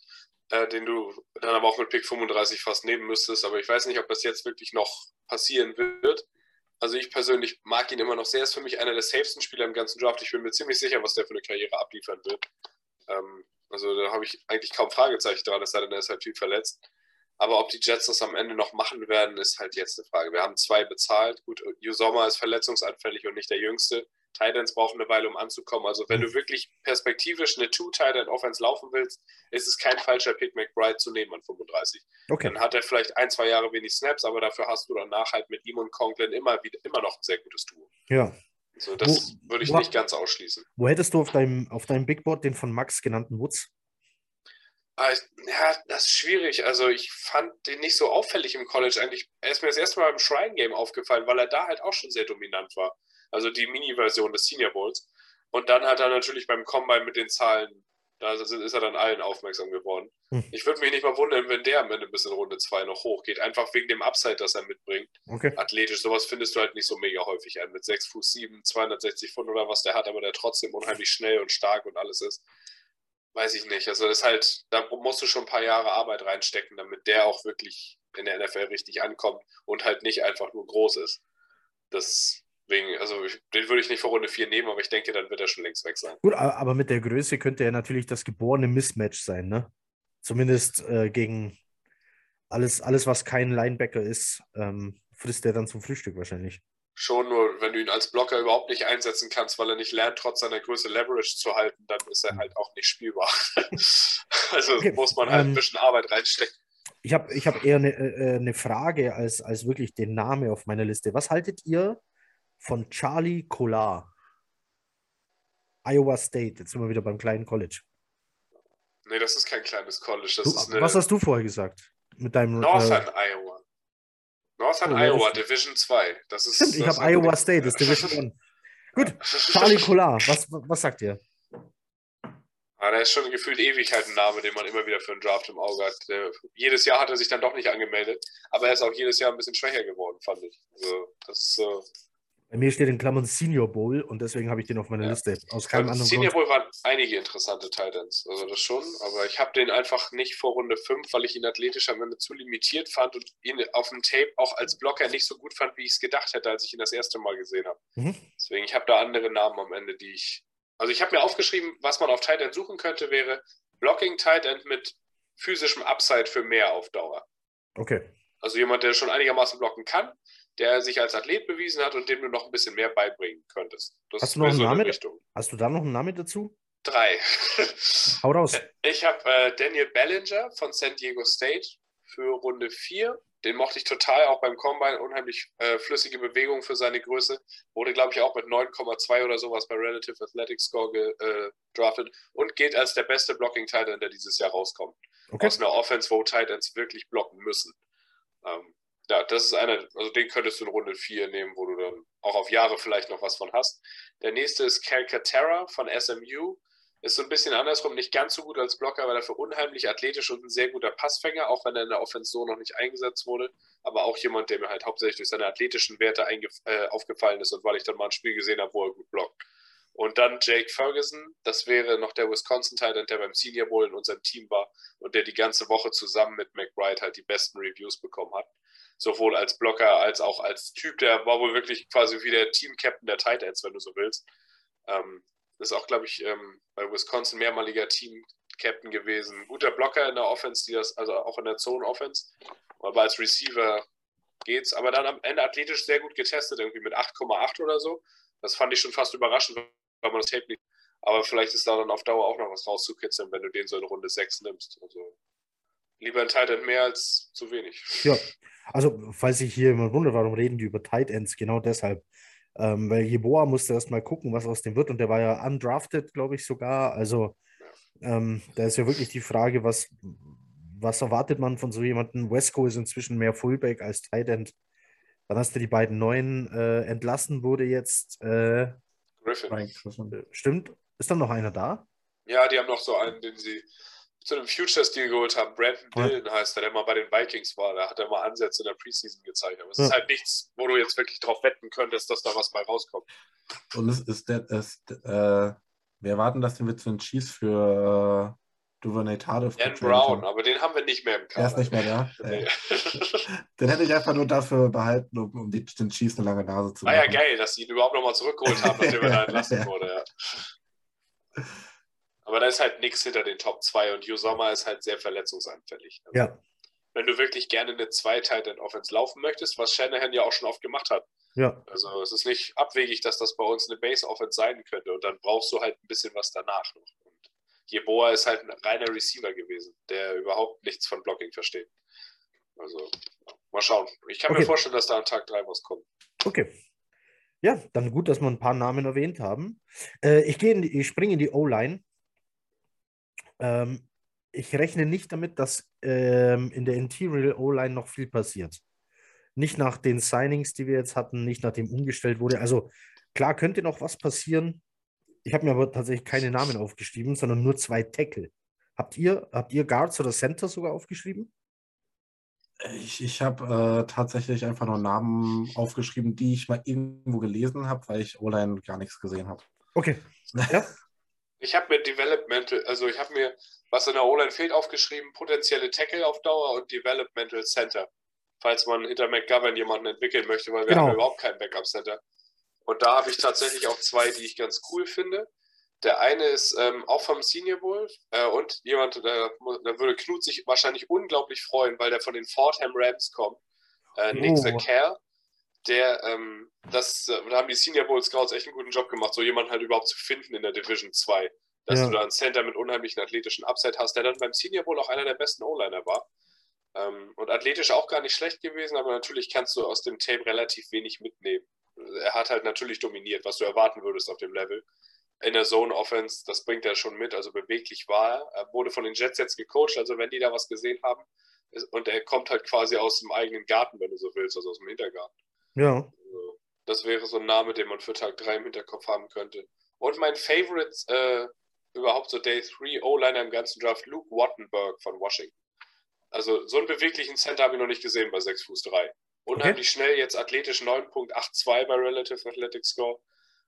äh, den du dann aber auch mit Pick 35 fast nehmen müsstest. Aber ich weiß nicht, ob das jetzt wirklich noch passieren wird. Also ich persönlich mag ihn immer noch sehr. Ist für mich einer der safesten Spieler im ganzen Draft. Ich bin mir ziemlich sicher, was der für eine Karriere abliefern wird. Ähm, also da habe ich eigentlich kaum Fragezeichen dran, es sei denn, er ist halt viel verletzt. Aber ob die Jets das am Ende noch machen werden, ist halt jetzt eine Frage. Wir haben zwei bezahlt. Gut, Usoma ist verletzungsanfällig und nicht der Jüngste. Titans brauchen eine Weile, um anzukommen. Also wenn du wirklich perspektivisch eine Two-Titan-Offense laufen willst, ist es kein falscher Pick, McBride zu nehmen an 35. Okay. Dann hat er vielleicht ein, zwei Jahre wenig Snaps, aber dafür hast du danach halt mit ihm und Conklin immer, wieder, immer noch ein sehr gutes Duo. Ja. Also das Wo- würde ich wo- nicht ganz ausschließen. Wo hättest du auf deinem, auf deinem Big Board den von Max genannten Woods? Ah, Ja, das ist schwierig. Also ich fand den nicht so auffällig im College eigentlich. Er ist mir das erste Mal im Shrine Game aufgefallen, weil er da halt auch schon sehr dominant war. Also die Mini-Version des Senior Bowls. Und dann hat er natürlich beim Combine mit den Zahlen, da ist er dann allen aufmerksam geworden. Hm. Ich würde mich nicht mal wundern, wenn der am Ende bis in Runde 2 noch hochgeht. Einfach wegen dem Upside, das er mitbringt. Okay. Athletisch, sowas findest du halt nicht so mega häufig an. Mit 6 Fuß 7, 260 Pfund oder was der hat, aber der trotzdem unheimlich schnell und stark und alles ist. Weiß ich nicht. Also das ist halt, da musst du schon ein paar Jahre Arbeit reinstecken, damit der auch wirklich in der NFL richtig ankommt und halt nicht einfach nur groß ist. Deswegen, also den würde ich nicht vor Runde 4 nehmen, aber ich denke, dann wird er schon längst weg sein. Gut, aber mit der Größe könnte er natürlich das geborene Mismatch sein, ne? Zumindest äh, gegen alles, alles, was kein Linebacker ist, ähm, frisst er dann zum Frühstück wahrscheinlich. Schon nur, wenn du ihn als Blocker überhaupt nicht einsetzen kannst, weil er nicht lernt, trotz seiner Größe Leverage zu halten, dann ist er halt auch nicht spielbar. also Okay, muss man halt ähm, ein bisschen Arbeit reinstecken. Ich habe ich hab eher eine äh, eine Frage als, als wirklich den Namen auf meiner Liste. Was haltet ihr von Charlie Collar? Iowa State, jetzt sind wir wieder beim kleinen College. Nee, das ist kein kleines College. Das Du, ist eine was hast du vorher gesagt? Mit deinem. Northern Äh, Iowa. Northern Oh, Iowa, ist? Division 2. Das ist, stimmt, ich habe Iowa State, das ist Division 1. Gut, Charlie Collar, was, was sagt ihr? Ah, der ist schon gefühlt ewig halt ein Name, den man immer wieder für einen Draft im Auge hat. Der, jedes Jahr hat er sich dann doch nicht angemeldet, aber er ist auch jedes Jahr ein bisschen schwächer geworden, fand ich. Also, das ist so. Bei mir steht in Klammern Senior Bowl und deswegen habe ich den auf meiner Ja. Liste. Aus keinem Beim anderen Senior. Bowl waren einige interessante Titans, also das schon, aber ich habe den einfach nicht vor Runde 5, weil ich ihn athletisch am Ende zu limitiert fand und ihn auf dem Tape auch als Blocker nicht so gut fand, wie ich es gedacht hätte, als ich ihn das erste Mal gesehen habe. Mhm. Deswegen, ich habe da andere Namen am Ende, die ich. Also ich habe mir aufgeschrieben, was man auf Tight End suchen könnte, wäre Blocking Tight End mit physischem Upside für mehr auf Dauer. Okay. Also jemand, der schon einigermaßen blocken kann, der sich als Athlet bewiesen hat und dem du noch ein bisschen mehr beibringen könntest. Das Hast du noch einen so Namen? Hast du da noch einen Namen dazu? Drei. Hau raus. Ich habe äh, Daniel Bellinger von San Diego State für Runde 4. Den mochte ich total, auch beim Combine. Unheimlich äh, flüssige Bewegung für seine Größe. Wurde, glaube ich, auch mit 9,2 oder sowas bei Relative Athletic Score gedraftet und gilt als der beste Blocking Tight End, der dieses Jahr rauskommt. Okay. Aus einer Offense, wo Tight Ends wirklich blocken müssen. Ähm, ja, das ist einer, also den könntest du in Runde 4 nehmen, wo du dann auch auf Jahre vielleicht noch was von hast. Der nächste ist Calcaterra von SMU. Ist so ein bisschen andersrum, nicht ganz so gut als Blocker, weil er für unheimlich athletisch und ein sehr guter Passfänger, auch wenn er in der Offense so noch nicht eingesetzt wurde. Aber auch jemand, der mir halt hauptsächlich durch seine athletischen Werte äh, aufgefallen ist und weil ich dann mal ein Spiel gesehen habe, wo er gut blockt. Und dann Jake Ferguson, das wäre noch der Wisconsin Titan, der beim Senior Bowl in unserem Team war und der die ganze Woche zusammen mit McBride halt die besten Reviews bekommen hat. Sowohl als Blocker als auch als Typ, der war wohl wirklich quasi wie der Team-Captain der Titans, wenn du so willst. Ähm, ist auch, glaube ich, ähm, bei Wisconsin mehrmaliger Team-Captain gewesen. Guter Blocker in der Offense, die das, also auch in der Zone-Offense. Aber als Receiver geht's. Aber dann am Ende athletisch sehr gut getestet, irgendwie mit 8,8 oder so. Das fand ich schon fast überraschend, weil man das Tape nicht. Aber vielleicht ist da dann auf Dauer auch noch was rauszukitzeln, wenn du den so in Runde 6 nimmst. Also lieber ein Tight End mehr als zu wenig. Ja, also falls ich hier immer wundere, warum reden die über Tight Ends? Genau deshalb. Ähm, weil Jeboa musste erst mal gucken, was aus dem wird. Und der war ja undrafted, glaube ich sogar. Also ähm, da ist ja wirklich die Frage, was, was erwartet man von so jemandem? Wesco ist inzwischen mehr Fullback als Tight End. Dann hast du die beiden neuen äh, entlassen, wurde jetzt. Äh, Griffin. stimmt. Ist dann noch einer da? Ja, die haben noch so einen, den sie zu einem Futures-Deal geholt haben. Brandon. Dillon heißt er, der mal bei den Vikings war. Da hat er mal Ansätze in der Preseason gezeigt. Aber es Ja. ist halt nichts, wo du jetzt wirklich drauf wetten könntest, dass da was bei rauskommt. Und es ist der, ist, äh, wir erwarten, dass den wir zu den Chiefs für äh, Duvernay Tardif Dan Brown, haben. aber den haben wir nicht mehr im Er Kader. ist nicht mehr da. Nee. Den hätte ich einfach nur dafür behalten, um, um die, den Chiefs eine lange Nase zu War ja machen. geil, dass sie ihn überhaupt nochmal zurückgeholt haben, nachdem er da entlassen wurde. Ja. Aber da ist halt nichts hinter den Top 2 und Hugh Sommer ist halt sehr verletzungsanfällig. Also, Ja. Wenn du wirklich gerne eine zwei tight end offense laufen möchtest, was Shanahan ja auch schon oft gemacht hat. Ja. Also es ist nicht abwegig, dass das bei uns eine Base-Offense sein könnte und dann brauchst du halt ein bisschen was danach noch. Und Jeboa ist halt ein reiner Receiver gewesen, der überhaupt nichts von Blocking versteht. Also mal schauen. Ich kann Okay. mir vorstellen, dass da an Tag 3 was kommt. Okay. Ja, dann gut, dass wir ein paar Namen erwähnt haben. Äh, ich gehe in die, ich springe in die O-Line. Ähm, ich rechne nicht damit, dass ähm, in der Interior O-Line noch viel passiert. Nicht nach den Signings, die wir jetzt hatten, nicht nachdem umgestellt wurde. Also klar könnte noch was passieren. Ich habe mir aber tatsächlich keine Namen aufgeschrieben, sondern nur zwei Tackle. Habt ihr, habt ihr Guards oder Center sogar aufgeschrieben? Ich, ich habe äh, tatsächlich einfach nur Namen aufgeschrieben, die ich mal irgendwo gelesen habe, weil ich O-Line gar nichts gesehen habe. Okay. Ja, Ich habe mir Developmental, also ich habe mir, was in der O-Line fehlt, aufgeschrieben, potenzielle Tackle auf Dauer und Developmental Center. Falls man hinter McGovern jemanden entwickeln möchte, weil wir Genau. haben überhaupt keinen Backup Center. Und da habe ich tatsächlich auch zwei, die ich ganz cool finde. Der eine ist ähm, auch vom Senior Bowl äh, und jemand, da, da würde Knut sich wahrscheinlich unglaublich freuen, weil der von den Fordham Rams kommt. Äh, Nick Oh. Zacher, der, ähm, das, äh, da haben die Senior Bowl Scouts echt einen guten Job gemacht, so jemanden halt überhaupt zu finden in der Division 2. Dass Ja. du da einen Center mit unheimlichen athletischen Upside hast, der dann beim Senior Bowl auch einer der besten O-Liner war. Ähm, und athletisch auch gar nicht schlecht gewesen, aber natürlich kannst du aus dem Tape relativ wenig mitnehmen. Er hat halt natürlich dominiert, was du erwarten würdest auf dem Level. In der Zone Offense, das bringt er schon mit, also beweglich war er. Er wurde von den Jets jetzt gecoacht, also wenn die da was gesehen haben. Und er kommt halt quasi aus dem eigenen Garten, wenn du so willst, also aus dem Hintergarten. Ja. Das wäre so ein Name, den man für Tag 3 im Hinterkopf haben könnte. Und mein Favorite äh, überhaupt so Day 3 O-Liner im ganzen Draft, Luke Wattenberg von Washington. Also so einen beweglichen Center habe ich noch nicht gesehen bei 6 Fuß 3. Unheimlich schnell, jetzt athletisch 9.82 bei Relative Athletic Score.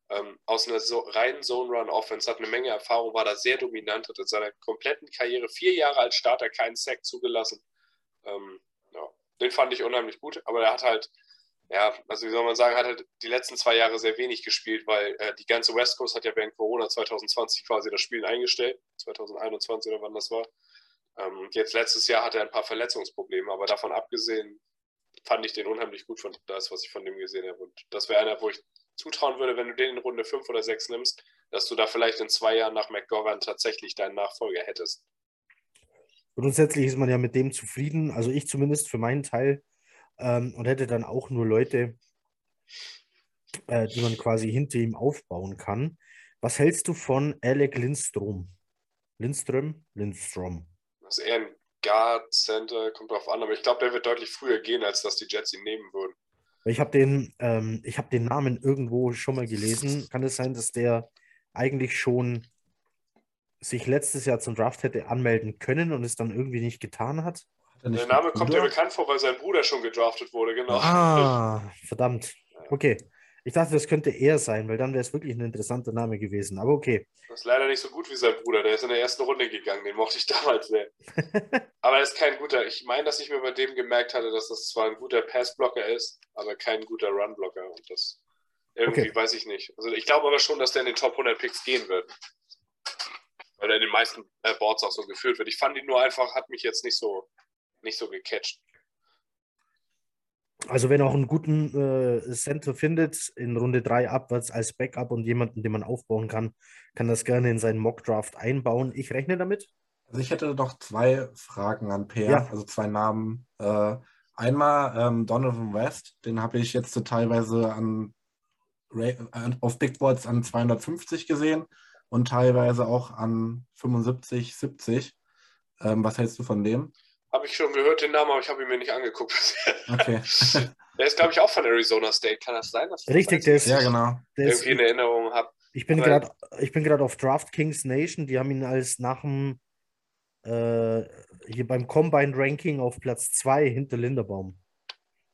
Ähm, aus einer so, reinen Zone Run Offense, hat eine Menge Erfahrung, war da sehr dominant, hat in seiner kompletten Karriere vier Jahre als Starter keinen Sack zugelassen. Ähm, ja, den fand ich unheimlich gut, aber er hat halt ja, also wie soll man sagen, hat halt die letzten zwei Jahre sehr wenig gespielt, weil äh, die ganze West Coast hat ja während Corona 2020 quasi das Spielen eingestellt, 2021 oder wann das war. Ähm, jetzt letztes Jahr hatte er ein paar Verletzungsprobleme, aber davon abgesehen fand ich den unheimlich gut von das, was ich von dem gesehen habe. Und das wäre einer, wo ich zutrauen würde, wenn du den in Runde 5 oder 6 nimmst, dass du da vielleicht in zwei Jahren nach McGovern tatsächlich deinen Nachfolger hättest. Grundsätzlich ist man ja mit dem zufrieden, also ich zumindest für meinen Teil, ähm, und hätte dann auch nur Leute, äh, die man quasi hinter ihm aufbauen kann. Was hältst du von Alec Lindstrom? Lindström? Lindstrom. Das ist eher ein Guard Center, kommt drauf an, aber ich glaube, der wird deutlich früher gehen, als dass die Jets ihn nehmen würden. Ich habe den, ähm, ich habe den Namen irgendwo schon mal gelesen. Kann es sein, dass der eigentlich schon sich letztes Jahr zum Draft hätte anmelden können und es dann irgendwie nicht getan hat? Er Der Name kommt Bruder? bekannt vor, weil sein Bruder schon gedraftet wurde, genau. Ah, verdammt. Okay. Ich dachte, das könnte er sein, weil dann wäre es wirklich ein interessanter Name gewesen. Aber okay. Das ist leider nicht so gut wie sein Bruder. Der ist in der ersten Runde gegangen. Den mochte ich damals sehr. aber er ist kein guter. Ich meine, dass ich mir bei dem gemerkt hatte, dass das zwar ein guter Passblocker ist, aber kein guter Runblocker. Und das irgendwie Okay. weiß ich nicht. Also ich glaube aber schon, dass der in den Top 100 Picks gehen wird. Weil er in den meisten äh, Boards auch so geführt wird. Ich fand ihn nur einfach, hat mich jetzt nicht so, nicht so gecatcht. Also wenn er auch einen guten äh, Center findet, in Runde 3 abwärts als Backup und jemanden, den man aufbauen kann, kann das gerne in seinen Mock-Draft einbauen. Ich rechne damit. Also ich hätte noch zwei Fragen an Peer, Ja. also zwei Namen. Äh, einmal ähm, Donovan West, den habe ich jetzt so teilweise an auf Big Boards an 250 gesehen und teilweise auch an 75, 70. Ähm, was hältst du von dem? Habe ich schon gehört den Namen, aber ich habe ihn mir nicht angeguckt. Okay. Der ist, glaube ich, auch von Arizona State. Kann das sein? Dass Richtig, der ist, Ja, genau. der ist irgendwie in Erinnerung habe. Ich bin Aber- gerade ich bin gerade auf DraftKings Nation, die haben ihn als nach dem äh, hier beim Combine Ranking auf Platz 2 hinter Linderbaum.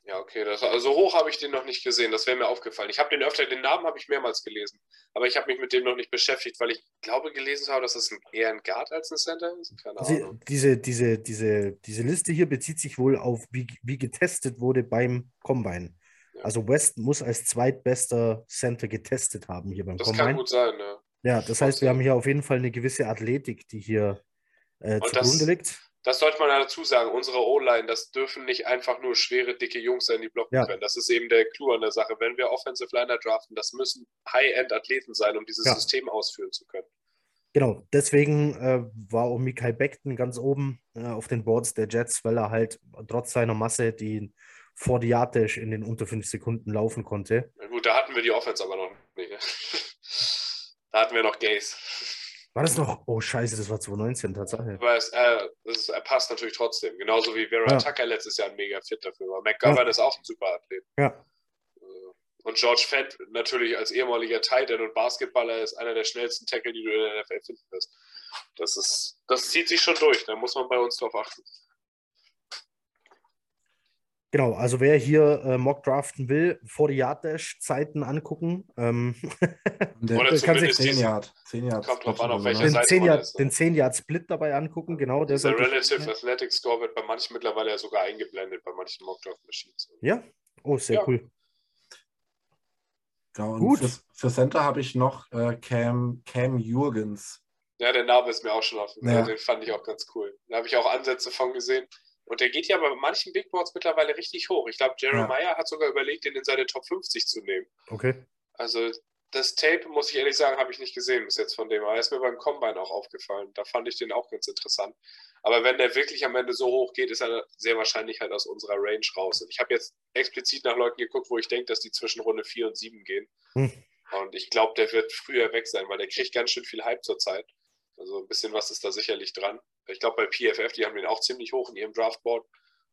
Ja, okay. Das, also so hoch habe ich den noch nicht gesehen. Das wäre mir aufgefallen. Ich habe den öfter, den Namen habe ich mehrmals gelesen. Aber ich habe mich mit dem noch nicht beschäftigt, weil ich glaube gelesen habe, dass es ein, eher ein Guard als ein Center ist. Keine Ahnung. diese, diese, diese, diese Liste hier bezieht sich wohl auf, wie, wie getestet wurde beim Combine. Ja. Also West muss als zweitbester Center getestet haben hier beim Das kann Combine. gut sein, ne? Ja, das heißt, wir haben hier auf jeden Fall eine gewisse Athletik, die hier äh, Und das- zugrunde liegt. Das sollte man ja dazu sagen. Unsere O-Line, das dürfen nicht einfach nur schwere, dicke Jungs sein, die blocken Ja. können. Das ist eben der Clou an der Sache. Wenn wir Offensive Liner draften, das müssen High-End-Athleten sein, um dieses Ja. System ausführen zu können. Genau, deswegen äh, war auch Mikael Beckton ganz oben äh, auf den Boards der Jets, weil er halt trotz seiner Masse die 40 Yard Dash in den unter 5 Sekunden laufen konnte. Na gut, da hatten wir die Offense aber noch nicht. Ne? Da hatten wir noch Gays. War das noch? Oh, Scheiße, das war 2019, Tatsache. Aber es, äh, es er passt natürlich trotzdem. Genauso wie Vera Ja. Tucker letztes Jahr ein mega fit dafür war. McGovern ist auch ein super Athlet. Ja, Äh, Und George Fent natürlich als ehemaliger Tight End und Basketballer ist einer der schnellsten Tackle, die du in der NFL finden wirst. Das ist, das zieht sich schon durch. Da muss man bei uns drauf achten. Genau. Also wer hier äh, Mock draften will, 40 Yard Dash Zeiten angucken. Ähm, der Oder kann sich 10 diese- Yard. 10 Yard. Kommt drauf an, auf Spot, welcher ne? den Seite 10 man Yard, ist, ne? den 10 Yard Split dabei angucken, genau. Der Der Relative Athletic Score wird bei manchen mittlerweile ja sogar eingeblendet, bei manchen Mock Draft Machines. Ja, oh, sehr Ja. cool. Genau, und Gut. Für, für Center habe ich noch äh, Cam, Cam Jurgens. Ja, der Name ist mir auch schon auf. Ja. Den fand ich auch ganz cool. Da habe ich auch Ansätze von gesehen. Und der geht ja bei manchen Big Boards mittlerweile richtig hoch. Ich glaube, Jeremiah hat sogar überlegt, den in seine Top 50 zu nehmen. Okay. Also das Tape, muss ich ehrlich sagen, habe ich nicht gesehen bis jetzt von dem. Aber er ist mir beim Combine auch aufgefallen. Da fand ich den auch ganz interessant. Aber wenn der wirklich am Ende so hoch geht, ist er sehr wahrscheinlich halt aus unserer Range raus. Und ich habe jetzt explizit nach Leuten geguckt, wo ich denke, dass die zwischen Runde 4 und 7 gehen. Hm. Und ich glaube, der wird früher weg sein, weil der kriegt ganz schön viel Hype zurzeit. Also ein bisschen was ist da sicherlich dran. Ich glaube, bei PFF, die haben den auch ziemlich hoch in ihrem Draftboard.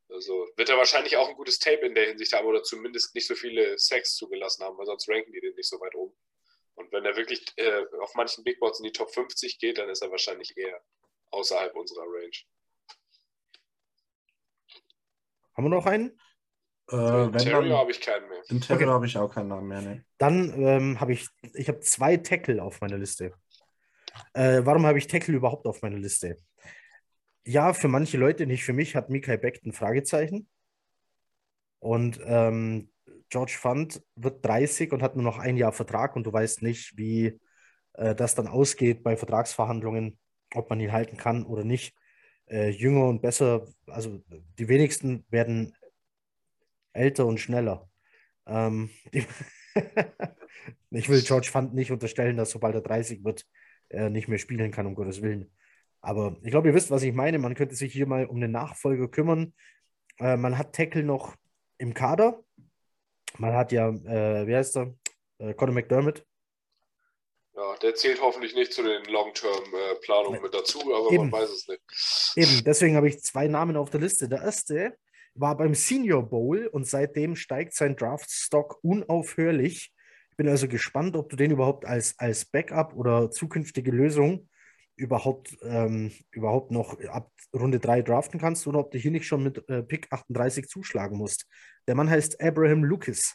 Also wird er wahrscheinlich auch ein gutes Tape in der Hinsicht haben oder zumindest nicht so viele Sacks zugelassen haben, weil sonst ranken die den nicht so weit oben. Und wenn er wirklich äh, auf manchen Big Boards in die Top 50 geht, dann ist er wahrscheinlich eher außerhalb unserer Range. Haben wir noch einen? Äh, wenn Terrier dann, habe ich keinen mehr. in Terrier Okay. habe ich auch keinen Namen mehr. Ne? Dann ähm, habe ich, ich habe zwei Tackle auf meiner Liste. Äh, warum habe ich Tackle überhaupt auf meiner Liste? Ja, für manche Leute, nicht für mich, hat Mikael Beck ein Fragezeichen. Und ähm, George Fund wird 30 und hat nur noch ein Jahr Vertrag und du weißt nicht, wie äh, das dann ausgeht bei Vertragsverhandlungen, ob man ihn halten kann oder nicht. Äh, jünger und besser, also die wenigsten werden älter und schneller. Ähm, ich will George Fund nicht unterstellen, dass sobald er 30 wird, er nicht mehr spielen kann, um Gottes Willen. Aber ich glaube, ihr wisst, was ich meine. Man könnte sich hier mal um den Nachfolger kümmern. Äh, man hat Tackle noch im Kader. Man hat ja, äh, wie heißt er? Äh, Conor McDermott. Ja, der zählt hoffentlich nicht zu den Long-Term-Planungen mit dazu, aber Eben. man weiß es nicht. Eben, deswegen habe ich zwei Namen auf der Liste. Der erste war beim Senior Bowl und seitdem steigt sein Draftstock unaufhörlich. Bin also gespannt, ob du den überhaupt als, als Backup oder zukünftige Lösung überhaupt, ähm, überhaupt noch ab Runde 3 draften kannst oder ob du hier nicht schon mit äh, Pick 38 zuschlagen musst. Der Mann heißt Abraham Lucas.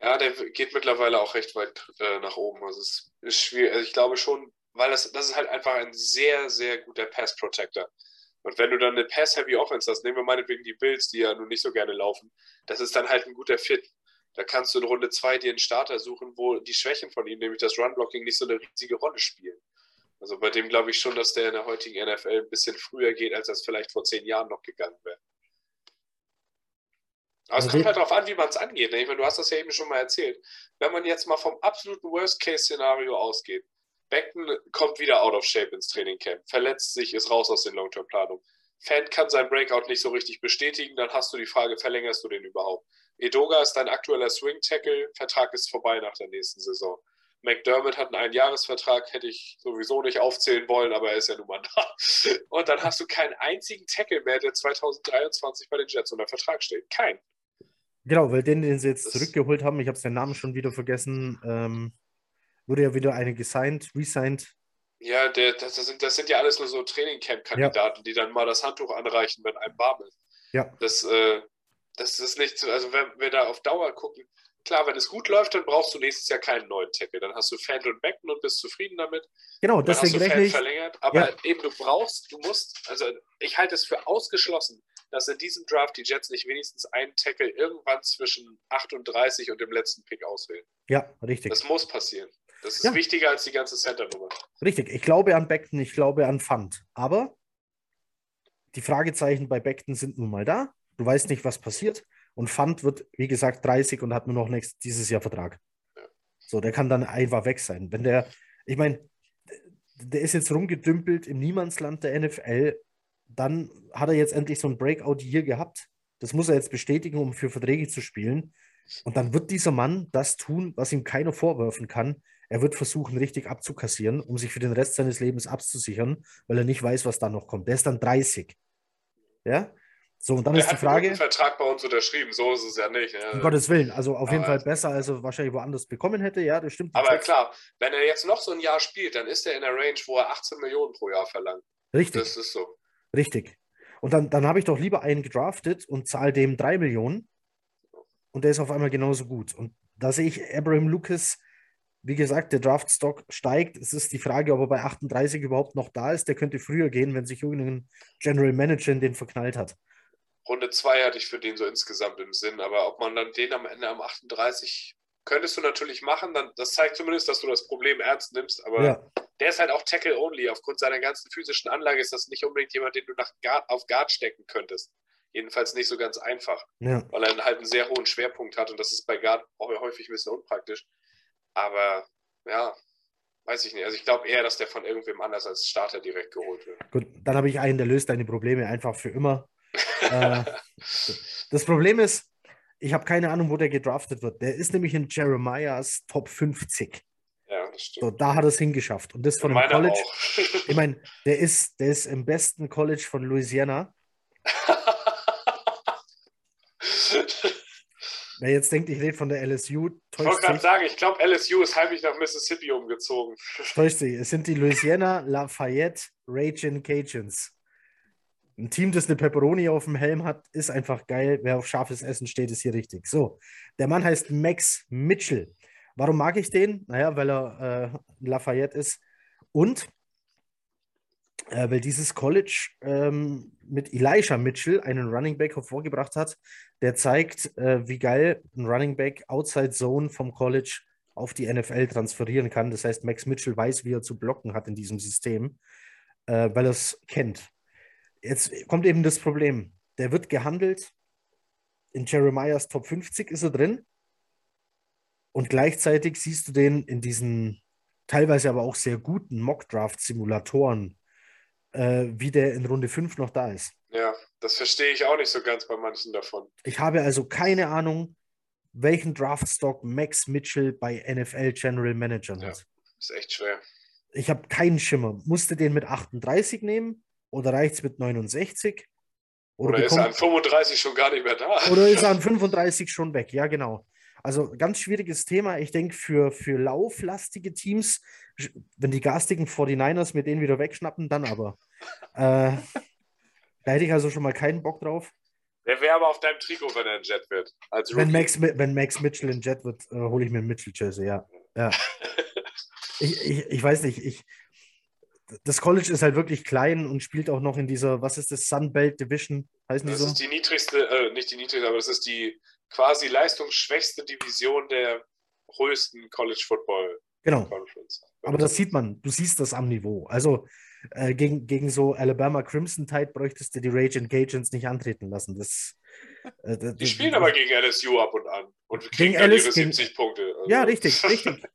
Ja, der geht mittlerweile auch recht weit äh, nach oben. Also es ist schwierig. Also ich glaube schon, weil das, das ist halt einfach ein sehr, sehr guter Pass-Protector. Und wenn du dann eine Pass-Heavy Offense hast, nehmen wir meinetwegen die Bills, die ja nun nicht so gerne laufen, das ist dann halt ein guter Fit. Da kannst du in Runde 2 dir einen Starter suchen, wo die Schwächen von ihm, nämlich das Run-Blocking, nicht so eine riesige Rolle spielen. Also bei dem glaube ich schon, dass der in der heutigen NFL ein bisschen früher geht, als das vielleicht vor zehn Jahren noch gegangen wäre. Aber es Also kommt halt darauf an, wie man es angeht. ne? Ich meine, du hast das ja eben schon mal erzählt. Wenn man jetzt mal vom absoluten Worst-Case-Szenario ausgeht, Beckton kommt wieder out of shape ins Trainingcamp, verletzt sich, ist raus aus den Long-Term-Planungen. Fan kann sein Breakout nicht so richtig bestätigen, dann hast du die Frage, verlängerst du den überhaupt? Edoga ist dein aktueller Swing-Tackle, Vertrag ist vorbei nach der nächsten Saison. McDermott hat einen Einjahresvertrag, hätte ich sowieso nicht aufzählen wollen, aber er ist ja nun mal da. Und dann hast du keinen einzigen Tackle mehr, der 2023 bei den Jets unter Vertrag steht. Kein. Genau, weil den, den sie jetzt Das- zurückgeholt haben, ich habe den Namen schon wieder vergessen, ähm, wurde ja wieder eine gesigned, resigned. Ja, der, das, das, sind, das sind ja alles nur so Trainingcamp-Kandidaten, die dann mal das Handtuch anreichen, wenn einem warm ist. Ja. Das, äh, das ist nicht so, also wenn wir da auf Dauer gucken, klar, wenn es gut läuft, dann brauchst du nächstes Jahr keinen neuen Tackle. Dann hast du Fan und Becken und bist zufrieden damit. Genau, hast deswegen du rechne Fan ich. verlängert. Aber Ja. eben, du brauchst, du musst, also ich halte es für ausgeschlossen, dass in diesem Draft die Jets nicht wenigstens einen Tackle irgendwann zwischen 38 und dem letzten Pick auswählen. Ja, richtig. Das muss passieren. Das ist Ja. wichtiger als die ganze Center-Nummer. Richtig. Ich glaube an Beckton, ich glaube an Fund. Aber die Fragezeichen bei Beckton sind nun mal da. Du weißt nicht, was passiert. Und Fund wird, wie gesagt, 30 und hat nur noch nächstes, dieses Jahr Vertrag. So, der kann dann einfach weg sein. Wenn der, ich meine, der ist jetzt rumgedümpelt im Niemandsland der NFL, dann hat er jetzt endlich so ein Breakout hier gehabt. Das muss er jetzt bestätigen, um für Verträge zu spielen. Und dann wird dieser Mann das tun, was ihm keiner vorwerfen kann. Er wird versuchen, richtig abzukassieren, um sich für den Rest seines Lebens abzusichern, weil er nicht weiß, was da noch kommt. Der ist dann 30. Ja? So, und dann Der ist die hat einen Frage, Vertrag bei uns unterschrieben, so ist es ja nicht. ne? um Gottes Willen, also auf jeden Aber- Fall besser, als er wahrscheinlich woanders bekommen hätte. Ja, das stimmt. Aber klar, wenn er jetzt noch so ein Jahr spielt, dann ist er in der Range, wo er 18 Millionen pro Jahr verlangt. Richtig. Das ist so. Richtig. Und dann, dann habe ich doch lieber einen gedraftet und zahle dem drei Millionen und der ist auf einmal genauso gut. Und da sehe ich Abraham Lucas, wie gesagt, der Draftstock steigt. Es ist die Frage, ob er bei 38 überhaupt noch da ist. Der könnte früher gehen, wenn sich irgendein General Manager in den verknallt hat. Runde 2 hatte ich für den so insgesamt im Sinn, aber ob man dann den am Ende am 38 könntest du natürlich machen, dann das zeigt zumindest, dass du das Problem ernst nimmst, aber Ja, der ist halt auch Tackle only. Aufgrund seiner ganzen physischen Anlage ist das nicht unbedingt jemand, den du nach Guard, auf Guard stecken könntest. Jedenfalls nicht so ganz einfach, ja. weil er halt einen sehr hohen Schwerpunkt hat und das ist bei Guard auch häufig ein bisschen unpraktisch. Aber ja, weiß ich nicht. Also ich glaube eher, dass der von irgendwem anders als Starter direkt geholt wird. Gut, dann habe ich einen, der löst deine Probleme einfach für immer. Äh, das Problem ist, ich habe keine Ahnung, wo der gedraftet wird. Der ist nämlich in Jeremiahs Top 50. Ja, das stimmt. So, da hat er es hingeschafft. Und das von Meiner College. Ich meine, der ist, der ist im besten College von Louisiana. Wer jetzt denkt, ich rede von der LSU, Ich wollte täuscht gerade sagen, ich glaube, LSU ist heimlich nach Mississippi umgezogen. Täuscht sich. Es sind die Louisiana Lafayette Raging Cajuns. Ein Team, das eine Pepperoni auf dem Helm hat, ist einfach geil. Wer auf scharfes Essen steht, ist hier richtig. So, der Mann heißt Max Mitchell. Warum mag ich den? Naja, weil er äh, Lafayette ist. Und äh, weil dieses College ähm, mit Elisha Mitchell einen Running Back hervorgebracht hat, der zeigt, äh, wie geil ein Running Back Outside Zone vom College auf die NFL transferieren kann. Das heißt, Max Mitchell weiß, wie er zu blocken hat in diesem System, äh, weil er es kennt. Jetzt kommt eben das Problem. Der wird gehandelt. In Jeremiahs Top 50 ist er drin. Und gleichzeitig siehst du den in diesen teilweise aber auch sehr guten Mock-Draft-Simulatoren, äh, wie der in Runde 5 noch da ist. Ja, das verstehe ich auch nicht so ganz bei manchen davon. Ich habe also keine Ahnung, welchen Draftstock Max Mitchell bei NFL General Managern Ja. hat. Ist echt schwer. Ich habe keinen Schimmer. Musste den mit 38 nehmen oder reicht es mit 69? Oder ist er an bekommt- 35 schon gar nicht mehr da? oder ist er an 35 schon weg? Ja, genau. Also ganz schwieriges Thema. Ich denke, für, für lauflastige Teams, wenn die garstigen 49ers mir den wieder wegschnappen, dann aber. äh, da hätte ich also schon mal keinen Bock drauf. Der wäre aber auf deinem Trikot, wenn er ein Jet wird. Wenn. Max, wenn Max Mitchell in Jet wird, äh, hole ich mir einen Mitchell-Jersey, ja. ja. ich, ich, ich weiß nicht, ich, das College ist halt wirklich klein und spielt auch noch in dieser, was ist das, Sunbelt Division, heißen die Das so? ist die niedrigste, äh, nicht die niedrigste, aber das ist die quasi leistungsschwächste Division der größten College Football Genau, Conference. aber das sieht man, du siehst das am Niveau. Also äh, gegen, gegen so Alabama Crimson Tide bräuchtest du die Raging Cajuns nicht antreten lassen. Das, das- Die spielen aber gegen LSU ab und an und kriegen Gegen dann ihre gegen- 70 Punkte. Also- Ja, richtig, richtig.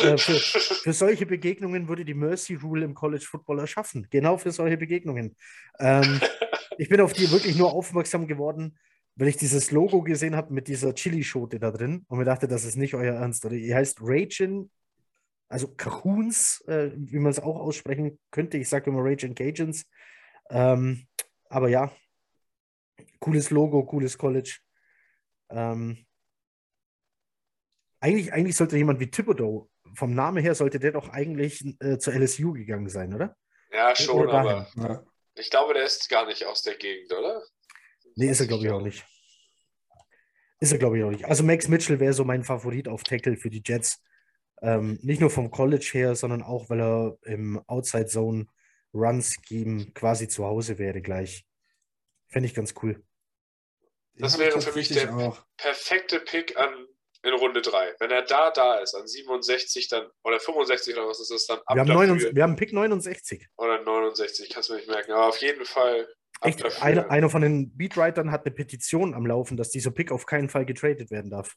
Äh, für, für solche Begegnungen wurde die Mercy Rule im College Football erschaffen. Genau für solche Begegnungen. Ähm, ich bin auf die wirklich nur aufmerksam geworden, weil ich dieses Logo gesehen habe mit dieser Chili-Schote da drin und mir dachte, das ist nicht euer Ernst. Oder ihr heißt Ragin, also Cajuns, äh, wie man es auch aussprechen könnte. Ich sage immer Ragin Cajuns. Ähm, aber ja, cooles Logo, cooles College. Ähm, eigentlich, eigentlich sollte jemand wie Thibodeau, vom Namen her sollte der doch eigentlich äh, zur LSU gegangen sein, oder? Ja, schon, Oder aber Ja. ich glaube, der ist gar nicht aus der Gegend, oder? Nee, ist er, glaube ich, auch nicht. Ist er, glaube ich, auch nicht. Also Max Mitchell wäre so mein Favorit auf Tackle für die Jets. Ähm, nicht nur vom College her, sondern auch, weil er im Outside Zone Run Scheme quasi zu Hause wäre gleich. Fände ich ganz cool. Das wäre für mich der- auch. Perfekte Pick an in Runde 3. Wenn er da da ist, an 67 dann, oder 65 oder was ist das dann, ab Wir haben, dafür. 69, wir haben Pick 69. Oder 69, kannst du nicht merken. Aber auf jeden Fall Echt, einer, von den Beatwritern hat eine Petition am Laufen, dass dieser Pick auf keinen Fall getradet werden darf.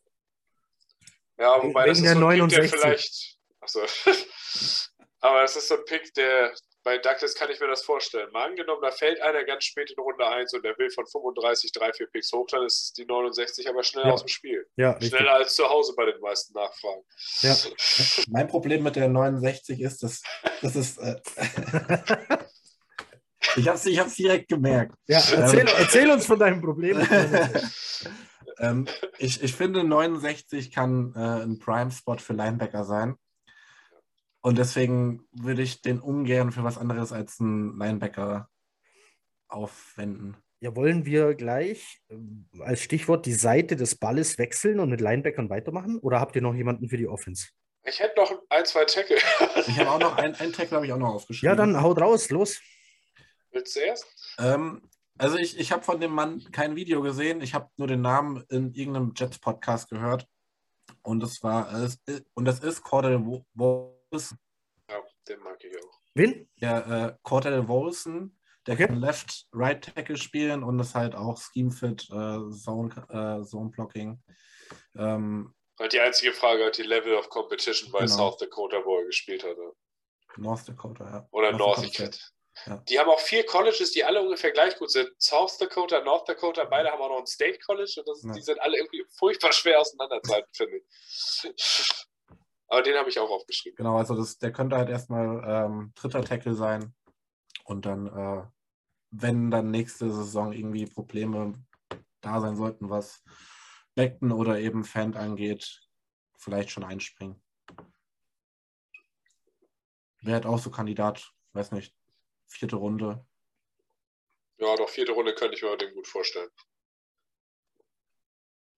Ja, wobei das Wegen ist der so ein Pick, der 69. vielleicht. Achso. Aber es ist so ein Pick, der bei Douglas kann ich mir das vorstellen. Mal angenommen, da fällt einer ganz spät in Runde 1 und der will von 35 3, 4 Picks hoch, dann ist die 69 aber schneller Ja. aus dem Spiel. Ja, richtig. Schneller als zu Hause bei den meisten Nachfragen. Ja. Mein Problem mit der 69 ist, dass das ist. Äh, ich habe es ich hab's direkt gemerkt. Ja, erzähl, erzähl uns von deinem Problem. ähm, ich, ich finde, 69 kann äh, ein Prime-Spot für Linebacker sein. Und deswegen würde ich den ungern für was anderes als einen Linebacker aufwenden. Ja, wollen wir gleich ähm, als Stichwort die Seite des Balles wechseln und mit Linebackern weitermachen? Oder habt ihr noch jemanden für die Offense? Ich hätte noch ein, zwei Tackle. Ich habe auch noch einen, einen Tackle habe ich auch noch aufgeschrieben. Ja, dann haut raus, los. Willst du erst? Ähm, also ich, ich habe von dem Mann kein Video gesehen, ich habe nur den Namen in irgendeinem Jets-Podcast gehört. Und es war, es, und das ist Cordell Wolson, Ja, den mag ich auch. Wen? der äh, Cordell Wolson, der Okay. kann Left, Right Tackle spielen und ist halt auch Scheme Fit, äh, Zone, äh, Zone Blocking. Ähm, Halt die einzige Frage hat die Level of Competition bei Genau. South Dakota, wo er gespielt hatte. North Dakota, ja. Oder North, Dakota State. finde. Ja. Die haben auch vier Colleges, die alle ungefähr gleich gut sind. South Dakota, North Dakota, beide haben auch noch ein State College und das, Ja. die sind alle irgendwie furchtbar schwer auseinanderzuhalten, finde ich. Aber den habe ich auch aufgeschrieben. Genau, also das, der könnte halt erstmal ähm, dritter Tackle sein und dann, äh, wenn dann nächste Saison irgendwie Probleme da sein sollten, was Beckton oder eben Fan angeht, vielleicht schon einspringen. Wäre halt auch so Kandidat, weiß nicht, vierte Runde. Ja, doch vierte Runde könnte ich mir den gut vorstellen.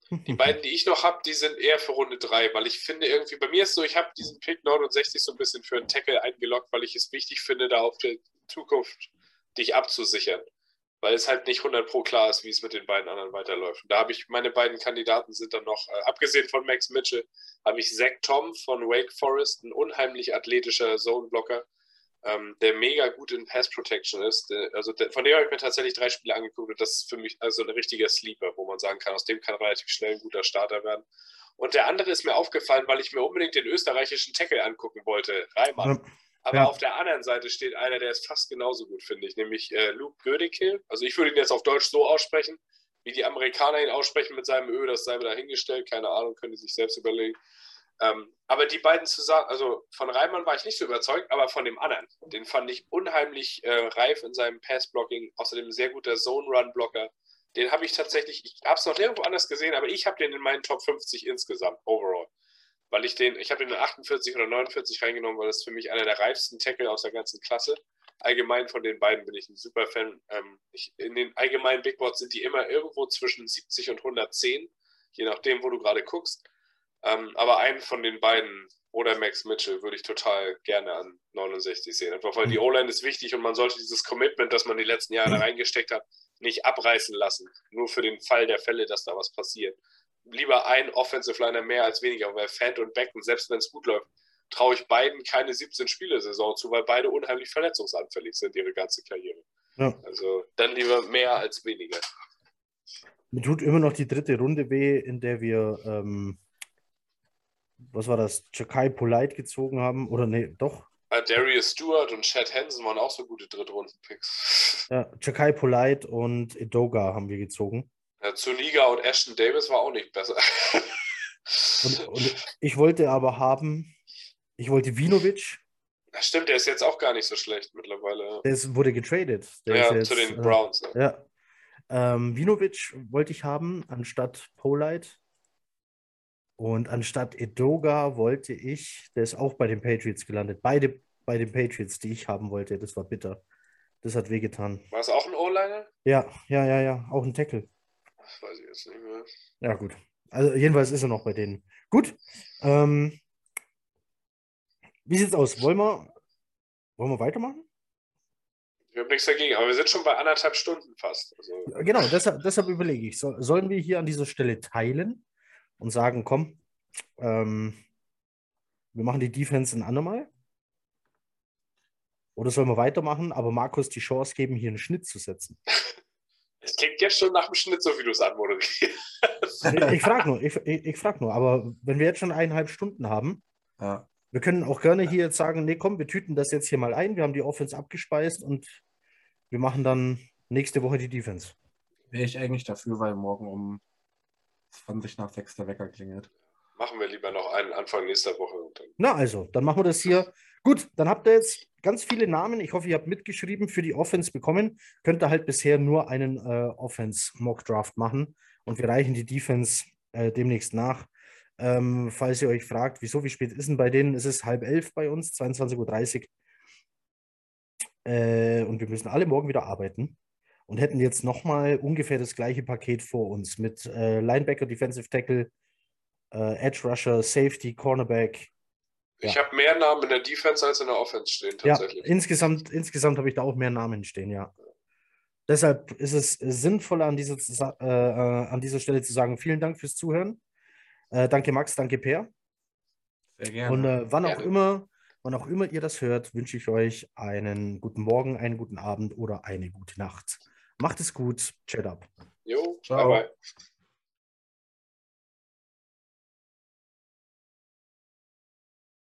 Die beiden, die ich noch habe, die sind eher für Runde 3, weil ich finde irgendwie, bei mir ist so, ich habe diesen Pick 69 so ein bisschen für einen Tackle eingeloggt, weil ich es wichtig finde, da auf der Zukunft dich abzusichern. Weil es halt nicht 100 pro klar ist, wie es mit den beiden anderen weiterläuft. Und da habe ich, meine beiden Kandidaten sind dann noch, äh, abgesehen von Max Mitchell, habe ich Zach Tom von Wake Forest, ein unheimlich athletischer Zone-Blocker, ähm, der mega gut in Pass Protection ist. Der, also der, von dem habe ich mir tatsächlich drei Spiele angeguckt und das ist für mich also ein richtiger Sleeper, wo man sagen kann, aus dem kann relativ schnell ein guter Starter werden. Und der andere ist mir aufgefallen, weil ich mir unbedingt den österreichischen Tackle angucken wollte, Reimann. Aber Ja. auf der anderen Seite steht einer, der ist fast genauso gut, finde ich, nämlich äh, Luke Gödecke. Also ich würde ihn jetzt auf Deutsch so aussprechen, wie die Amerikaner ihn aussprechen mit seinem Ö, das sei mir dahingestellt, keine Ahnung, können die sich selbst überlegen. Ähm, aber die beiden zusammen, also von Reimann war ich nicht so überzeugt, aber von dem anderen, den fand ich unheimlich äh, reif in seinem Pass-Blocking, außerdem sehr guter Zone-Run-Blocker. Den habe ich tatsächlich, ich habe es noch nirgendwo anders gesehen, aber ich habe den in meinen Top 50 insgesamt, overall. Weil ich den, ich habe den in 48 oder 49 reingenommen, weil das für mich einer der reifsten Tackle aus der ganzen Klasse. Allgemein von den beiden bin ich ein super Fan. Ähm, ich, in den allgemeinen Big Boards sind die immer irgendwo zwischen 70 und 110, je nachdem, wo du gerade guckst. Ähm, aber einen von den beiden oder Max Mitchell würde ich total gerne an 69 sehen. Einfach weil die O-Line ist wichtig und man sollte dieses Commitment, das man die letzten Jahre da reingesteckt hat, nicht abreißen lassen. Nur für den Fall der Fälle, dass da was passiert. Lieber ein Offensive Liner mehr als weniger, weil Fant und Becken, selbst wenn es gut läuft, traue ich beiden keine 17-Spiele-Saison zu, weil beide unheimlich verletzungsanfällig sind ihre ganze Karriere. Ja. Also dann lieber mehr als weniger. Mir tut immer noch die dritte Runde weh, in der wir, ähm, was war das, Chakai Polite gezogen haben. Oder nee, doch. Äh, Darius Stewart und Chad Hansen waren auch so gute Drittrunden-Picks. Ja, Chakai Polite und Edoga haben wir gezogen. Ja, Zuniga und Ashton Davis war auch nicht besser. Und, und ich wollte aber haben, ich wollte Vinovic, Ja, Stimmt, der ist jetzt auch gar nicht so schlecht mittlerweile. der ist, wurde getradet. Der Ja, jetzt, zu den äh, Browns. Ja. Ja. Ähm, Vinovic wollte ich haben, anstatt Polite. Und anstatt Edoga wollte ich, der ist auch bei den Patriots gelandet. Beide bei den Patriots, die ich haben wollte. Das war bitter. Das hat wehgetan. War es auch ein O-Liner? Ja, ja, ja, ja. Auch ein Tackle. Das weiß ich jetzt nicht mehr. Ja, gut. Also jedenfalls ist er noch bei denen. Gut. Ähm, wie sieht's aus? Wollen wir, wollen wir weitermachen? Ich habe nichts dagegen, aber wir sind schon bei anderthalb Stunden fast. Also, Genau, deshalb, deshalb überlege ich, so, sollen wir hier an dieser Stelle teilen und sagen, komm, ähm, wir machen die Defense ein andermal? Oder sollen wir weitermachen, aber Markus die Chance geben, hier einen Schnitt zu setzen? es klingt jetzt schon nach dem Schnitt, so wie du es anmoderierst. Ich, ich frage nur, ich, ich, ich frag nur, aber wenn wir jetzt schon eineinhalb Stunden haben, Ja. wir können auch gerne hier jetzt sagen, nee, komm, wir tüten das jetzt hier mal ein, wir haben die Offense abgespeist und wir machen dann nächste Woche die Defense. Wäre ich eigentlich dafür, weil morgen um 20 nach 6 der Wecker klingelt. Machen wir lieber noch einen Anfang nächster Woche. Und dann. Na also, dann machen wir das hier. Gut, dann habt ihr jetzt ganz viele Namen. Ich hoffe, ihr habt mitgeschrieben für die Offense bekommen. Könnt ihr halt bisher nur einen äh, Offense-Mock-Draft machen und wir reichen die Defense äh, demnächst nach. Ähm, falls ihr euch fragt, wieso, wie spät ist denn bei denen? Es ist halb elf bei uns, 22.30 Uhr. Äh, und wir müssen alle morgen wieder arbeiten und hätten jetzt nochmal ungefähr das gleiche Paket vor uns mit äh, Linebacker, Defensive Tackle, äh, Edge Rusher, Safety, Cornerback, Ich Ja. habe mehr Namen in der Defense als in der Offense stehen, Ja, tatsächlich. insgesamt, insgesamt habe ich da auch mehr Namen stehen, ja. Deshalb ist es sinnvoller, an dieser, Zusa- äh, äh, an dieser Stelle zu sagen, vielen Dank fürs Zuhören. Äh, danke Max, danke Per. Sehr gerne. Und äh, wann auch Gerne. immer, wann auch immer ihr das hört, wünsche ich euch einen guten Morgen, einen guten Abend oder eine gute Nacht. Macht es gut. Chat up. Jo, Ciao. bye bye.